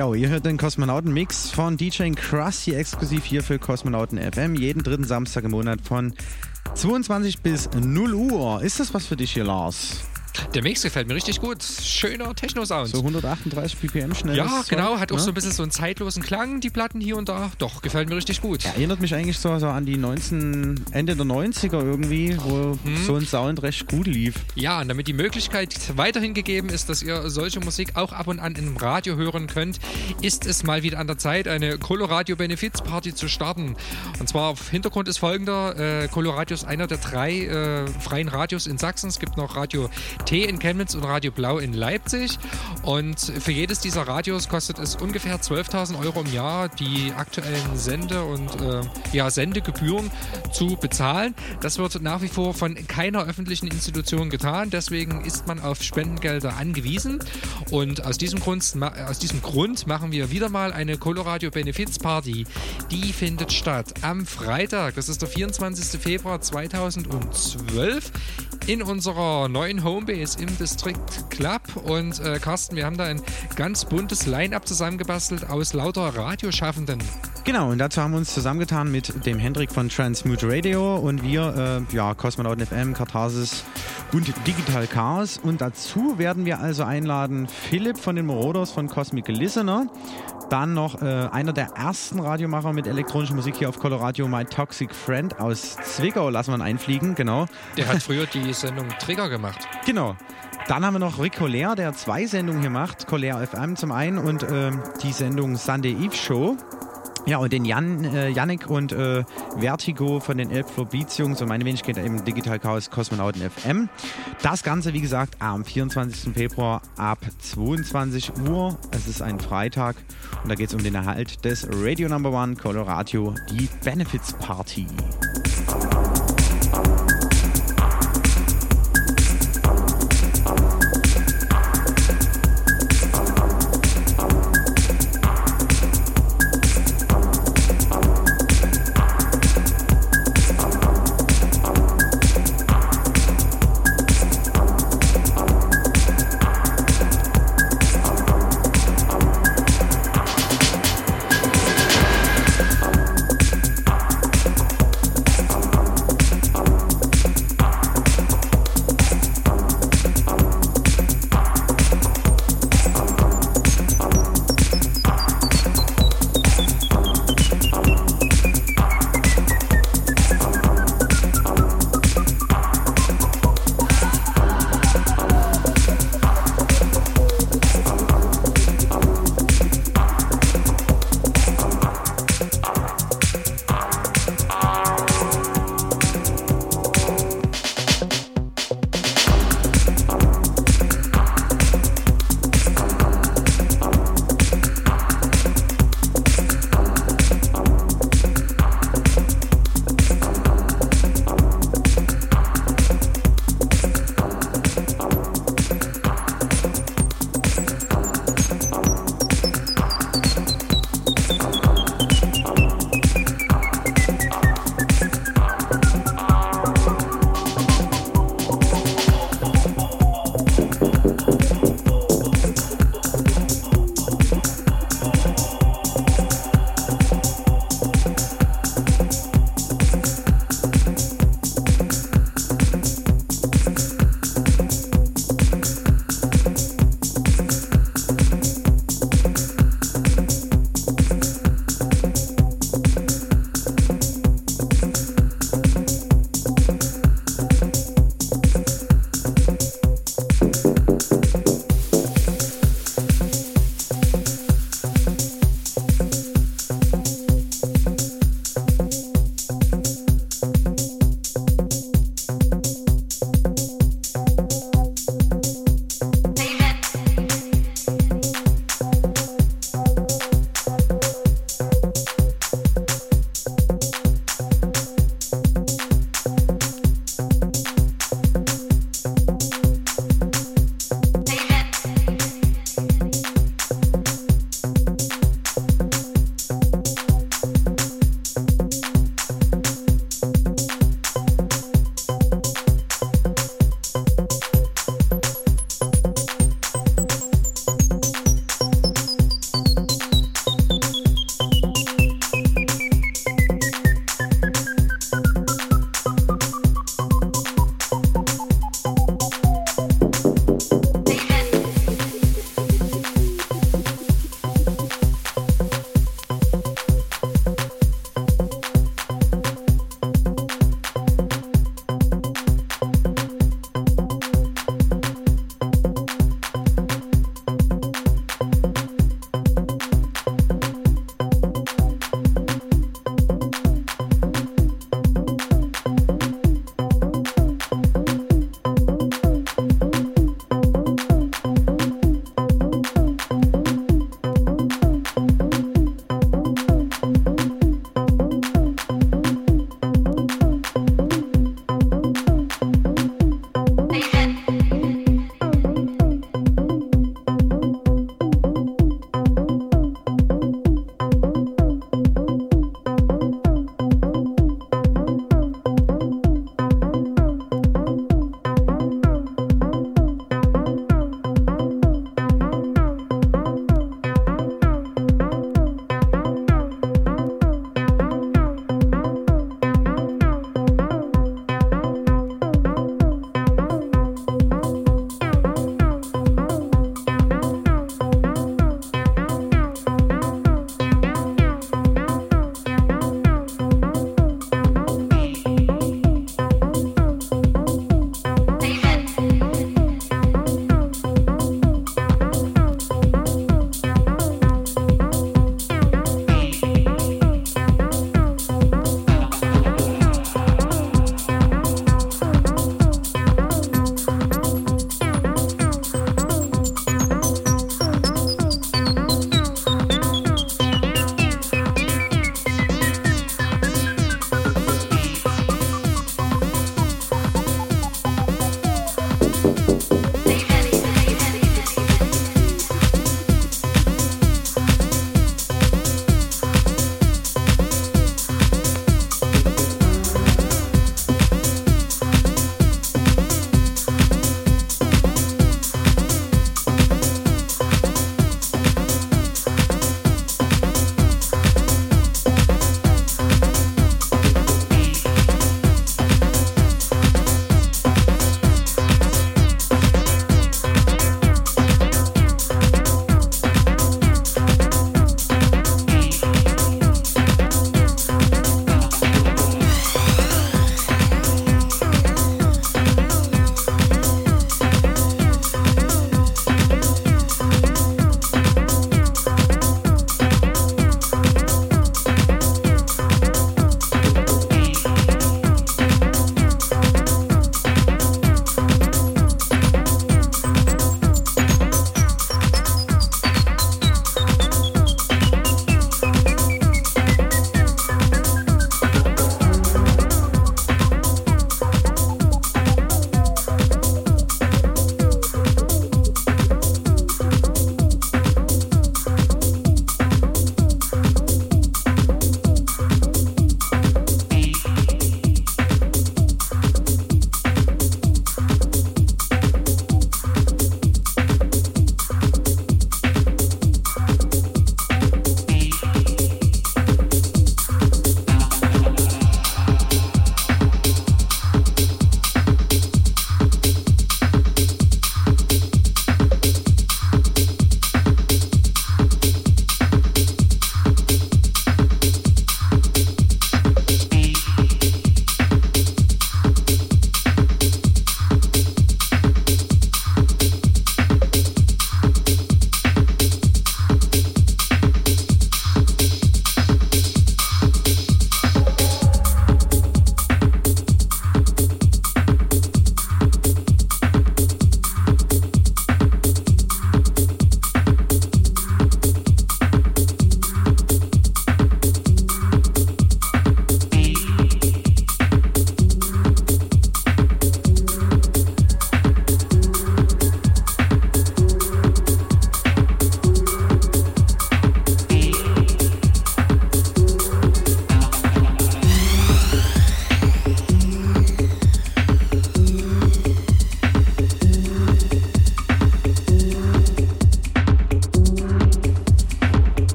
Jo, ihr hört den Kosmonauten-Mix von DJ Krusty exklusiv hier für Kosmonauten FM. Jeden dritten Samstag im Monat von 22 bis 0 Uhr. Ist das was für dich hier, Lars? Der Mix gefällt mir richtig gut. Schöner Techno-Sound. So 138 BPM schnell. Ja, genau. Hat auch ne? so ein bisschen so einen zeitlosen Klang, die Platten hier und da. Doch, gefällt mir richtig gut. Erinnert mich eigentlich so, so an die 19, Ende der 90er irgendwie, wo Hm. so ein Sound recht gut lief. Ja, und damit die Möglichkeit weiterhin gegeben ist, dass ihr solche Musik auch ab und an im Radio hören könnt, ist es mal wieder an der Zeit, eine Coloradio Benefizparty zu starten. Und zwar Hintergrund ist folgender: äh, Coloradio ist einer der drei äh, freien Radios in Sachsen. Es gibt noch Radio T in Chemnitz und Radio Blau in Leipzig. Leipzig. Und für jedes dieser Radios kostet es ungefähr 12.000 Euro im Jahr, die aktuellen Sende- und äh, ja, Sendegebühren zu bezahlen. Das wird nach wie vor von keiner öffentlichen Institution getan. Deswegen ist man auf Spendengelder angewiesen. Und aus diesem Grund, aus diesem Grund machen wir wieder mal eine Coloradio Benefizparty. Die findet statt am Freitag. Das ist der 24. Februar 2012 in unserer neuen Homebase im District Club. Und äh, Carsten, wir haben da ein ganz buntes Line-Up zusammengebastelt aus lauter Radioschaffenden. Genau, und dazu haben wir uns zusammengetan mit dem Hendrik von Transmute Radio und wir, äh, ja, Kosmonauten FM, Katharsis und Digital Chaos. Und dazu werden wir also einladen Philipp von den Morodos von Cosmic Listener. Dann noch äh, einer der ersten Radiomacher mit elektronischer Musik hier auf Coloradio, My Toxic Friend aus Zwickau. Lassen wir ihn einfliegen, genau. Der hat <laughs> früher die Sendung Trigger gemacht. Genau. Dann haben wir noch Rick Collier, der zwei Sendungen hier macht. Collier FM zum einen und ähm, die Sendung Sunday Eve Show. Ja, und den Jan, äh, Yannick und äh, Vertigo von den Elbfloor Beats Jungs und meine Wenigkeit im Digital Chaos Kosmonauten FM. Das Ganze, wie gesagt, am 24. Februar ab 22 Uhr. Es ist ein Freitag und da geht es um den Erhalt des Radio Number One Colorado, die Benefits Party.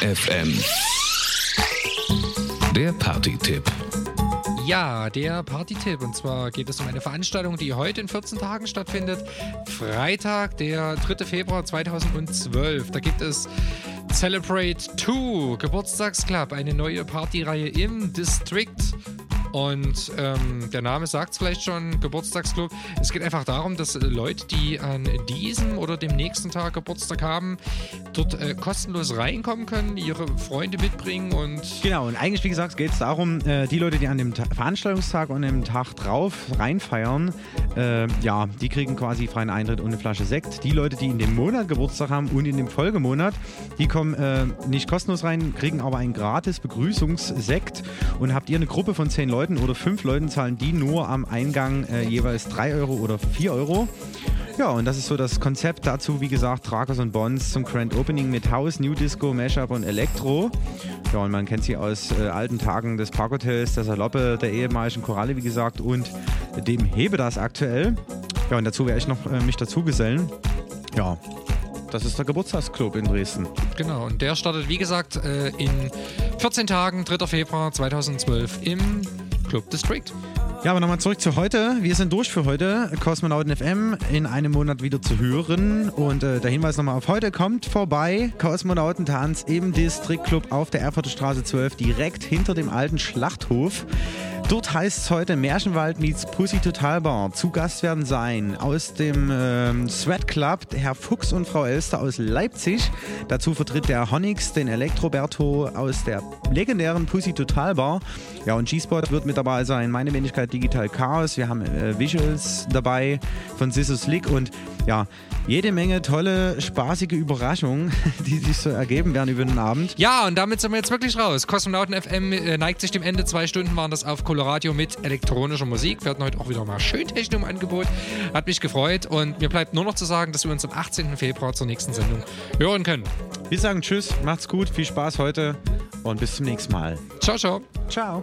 FM. Der Party-Tipp. Ja, der Party-Tipp. Und zwar geht es um eine Veranstaltung, die heute in 14 Tagen stattfindet. Freitag, der 3. Februar 2012. Da gibt es Celebrate 2 Geburtstagsclub, eine neue Partyreihe im District. Und ähm, der Name sagt es vielleicht schon, Geburtstagsclub. Es geht einfach darum, dass Leute, die an diesem oder dem nächsten Tag Geburtstag haben, dort äh, kostenlos reinkommen können, ihre Freunde mitbringen und. Genau, und eigentlich, wie gesagt, geht es darum, äh, die Leute, die an dem Ta Veranstaltungstag und dem Tag drauf reinfeiern, äh, ja, die kriegen quasi freien Eintritt und eine Flasche Sekt. Die Leute, die in dem Monat Geburtstag haben und in dem Folgemonat, die kommen äh, nicht kostenlos rein, kriegen aber einen gratis Begrüßungssekt. Und habt ihr eine Gruppe von zehn Leuten oder fünf Leuten, zahlen die nur am Eingang äh, jeweils drei Euro oder vier Euro. Ja, und das ist so das Konzept dazu, wie gesagt, Trakos und Bonds zum Grand Opening mit House, New Disco, Mashup und Elektro. Ja, und man kennt sie aus äh, alten Tagen des Parkhotels, der Saloppe, der ehemaligen Koralle, wie gesagt, und dem Hebedas aktuell. Ja, und dazu werde ich noch äh, mich dazu gesellen. Ja, das ist der Geburtstagsclub in Dresden. Genau, und der startet, wie gesagt, äh, in 14 Tagen, 3. Februar 2012 im Club District. Ja, aber nochmal zurück zu heute. Wir sind durch für heute. Kosmonauten FM in einem Monat wieder zu hören. Und äh, der Hinweis nochmal auf heute. Kommt vorbei. Kosmonautentanz im District Club auf der Erfurter Straße 12, direkt hinter dem alten Schlachthof. Dort heißt es heute Märchenwald meets Pussy Total Bar. Zu Gast werden sein aus dem ähm, Sweat Club Herr Fuchs und Frau Elster aus Leipzig. Dazu vertritt der Honix den Elektroberto aus der legendären Pussy Total Bar. Ja, und G-Spot wird mit dabei sein. Meine Wenigkeit Digital Chaos. Wir haben äh, Visuals dabei von Sisso Slick und ja, jede Menge tolle, spaßige Überraschungen, <laughs> die sich so ergeben werden über den Abend. Ja, und damit sind wir jetzt wirklich raus. Kosmonauten FM äh, neigt sich dem Ende. Zwei Stunden waren das auf Coloradio mit elektronischer Musik. Wir hatten heute auch wieder mal schön Techno im Angebot. Hat mich gefreut. Und mir bleibt nur noch zu sagen, dass wir uns am 18. Februar zur nächsten Sendung hören können. Wir sagen Tschüss, macht's gut, viel Spaß heute und bis zum nächsten Mal. Ciao, ciao. Ciao.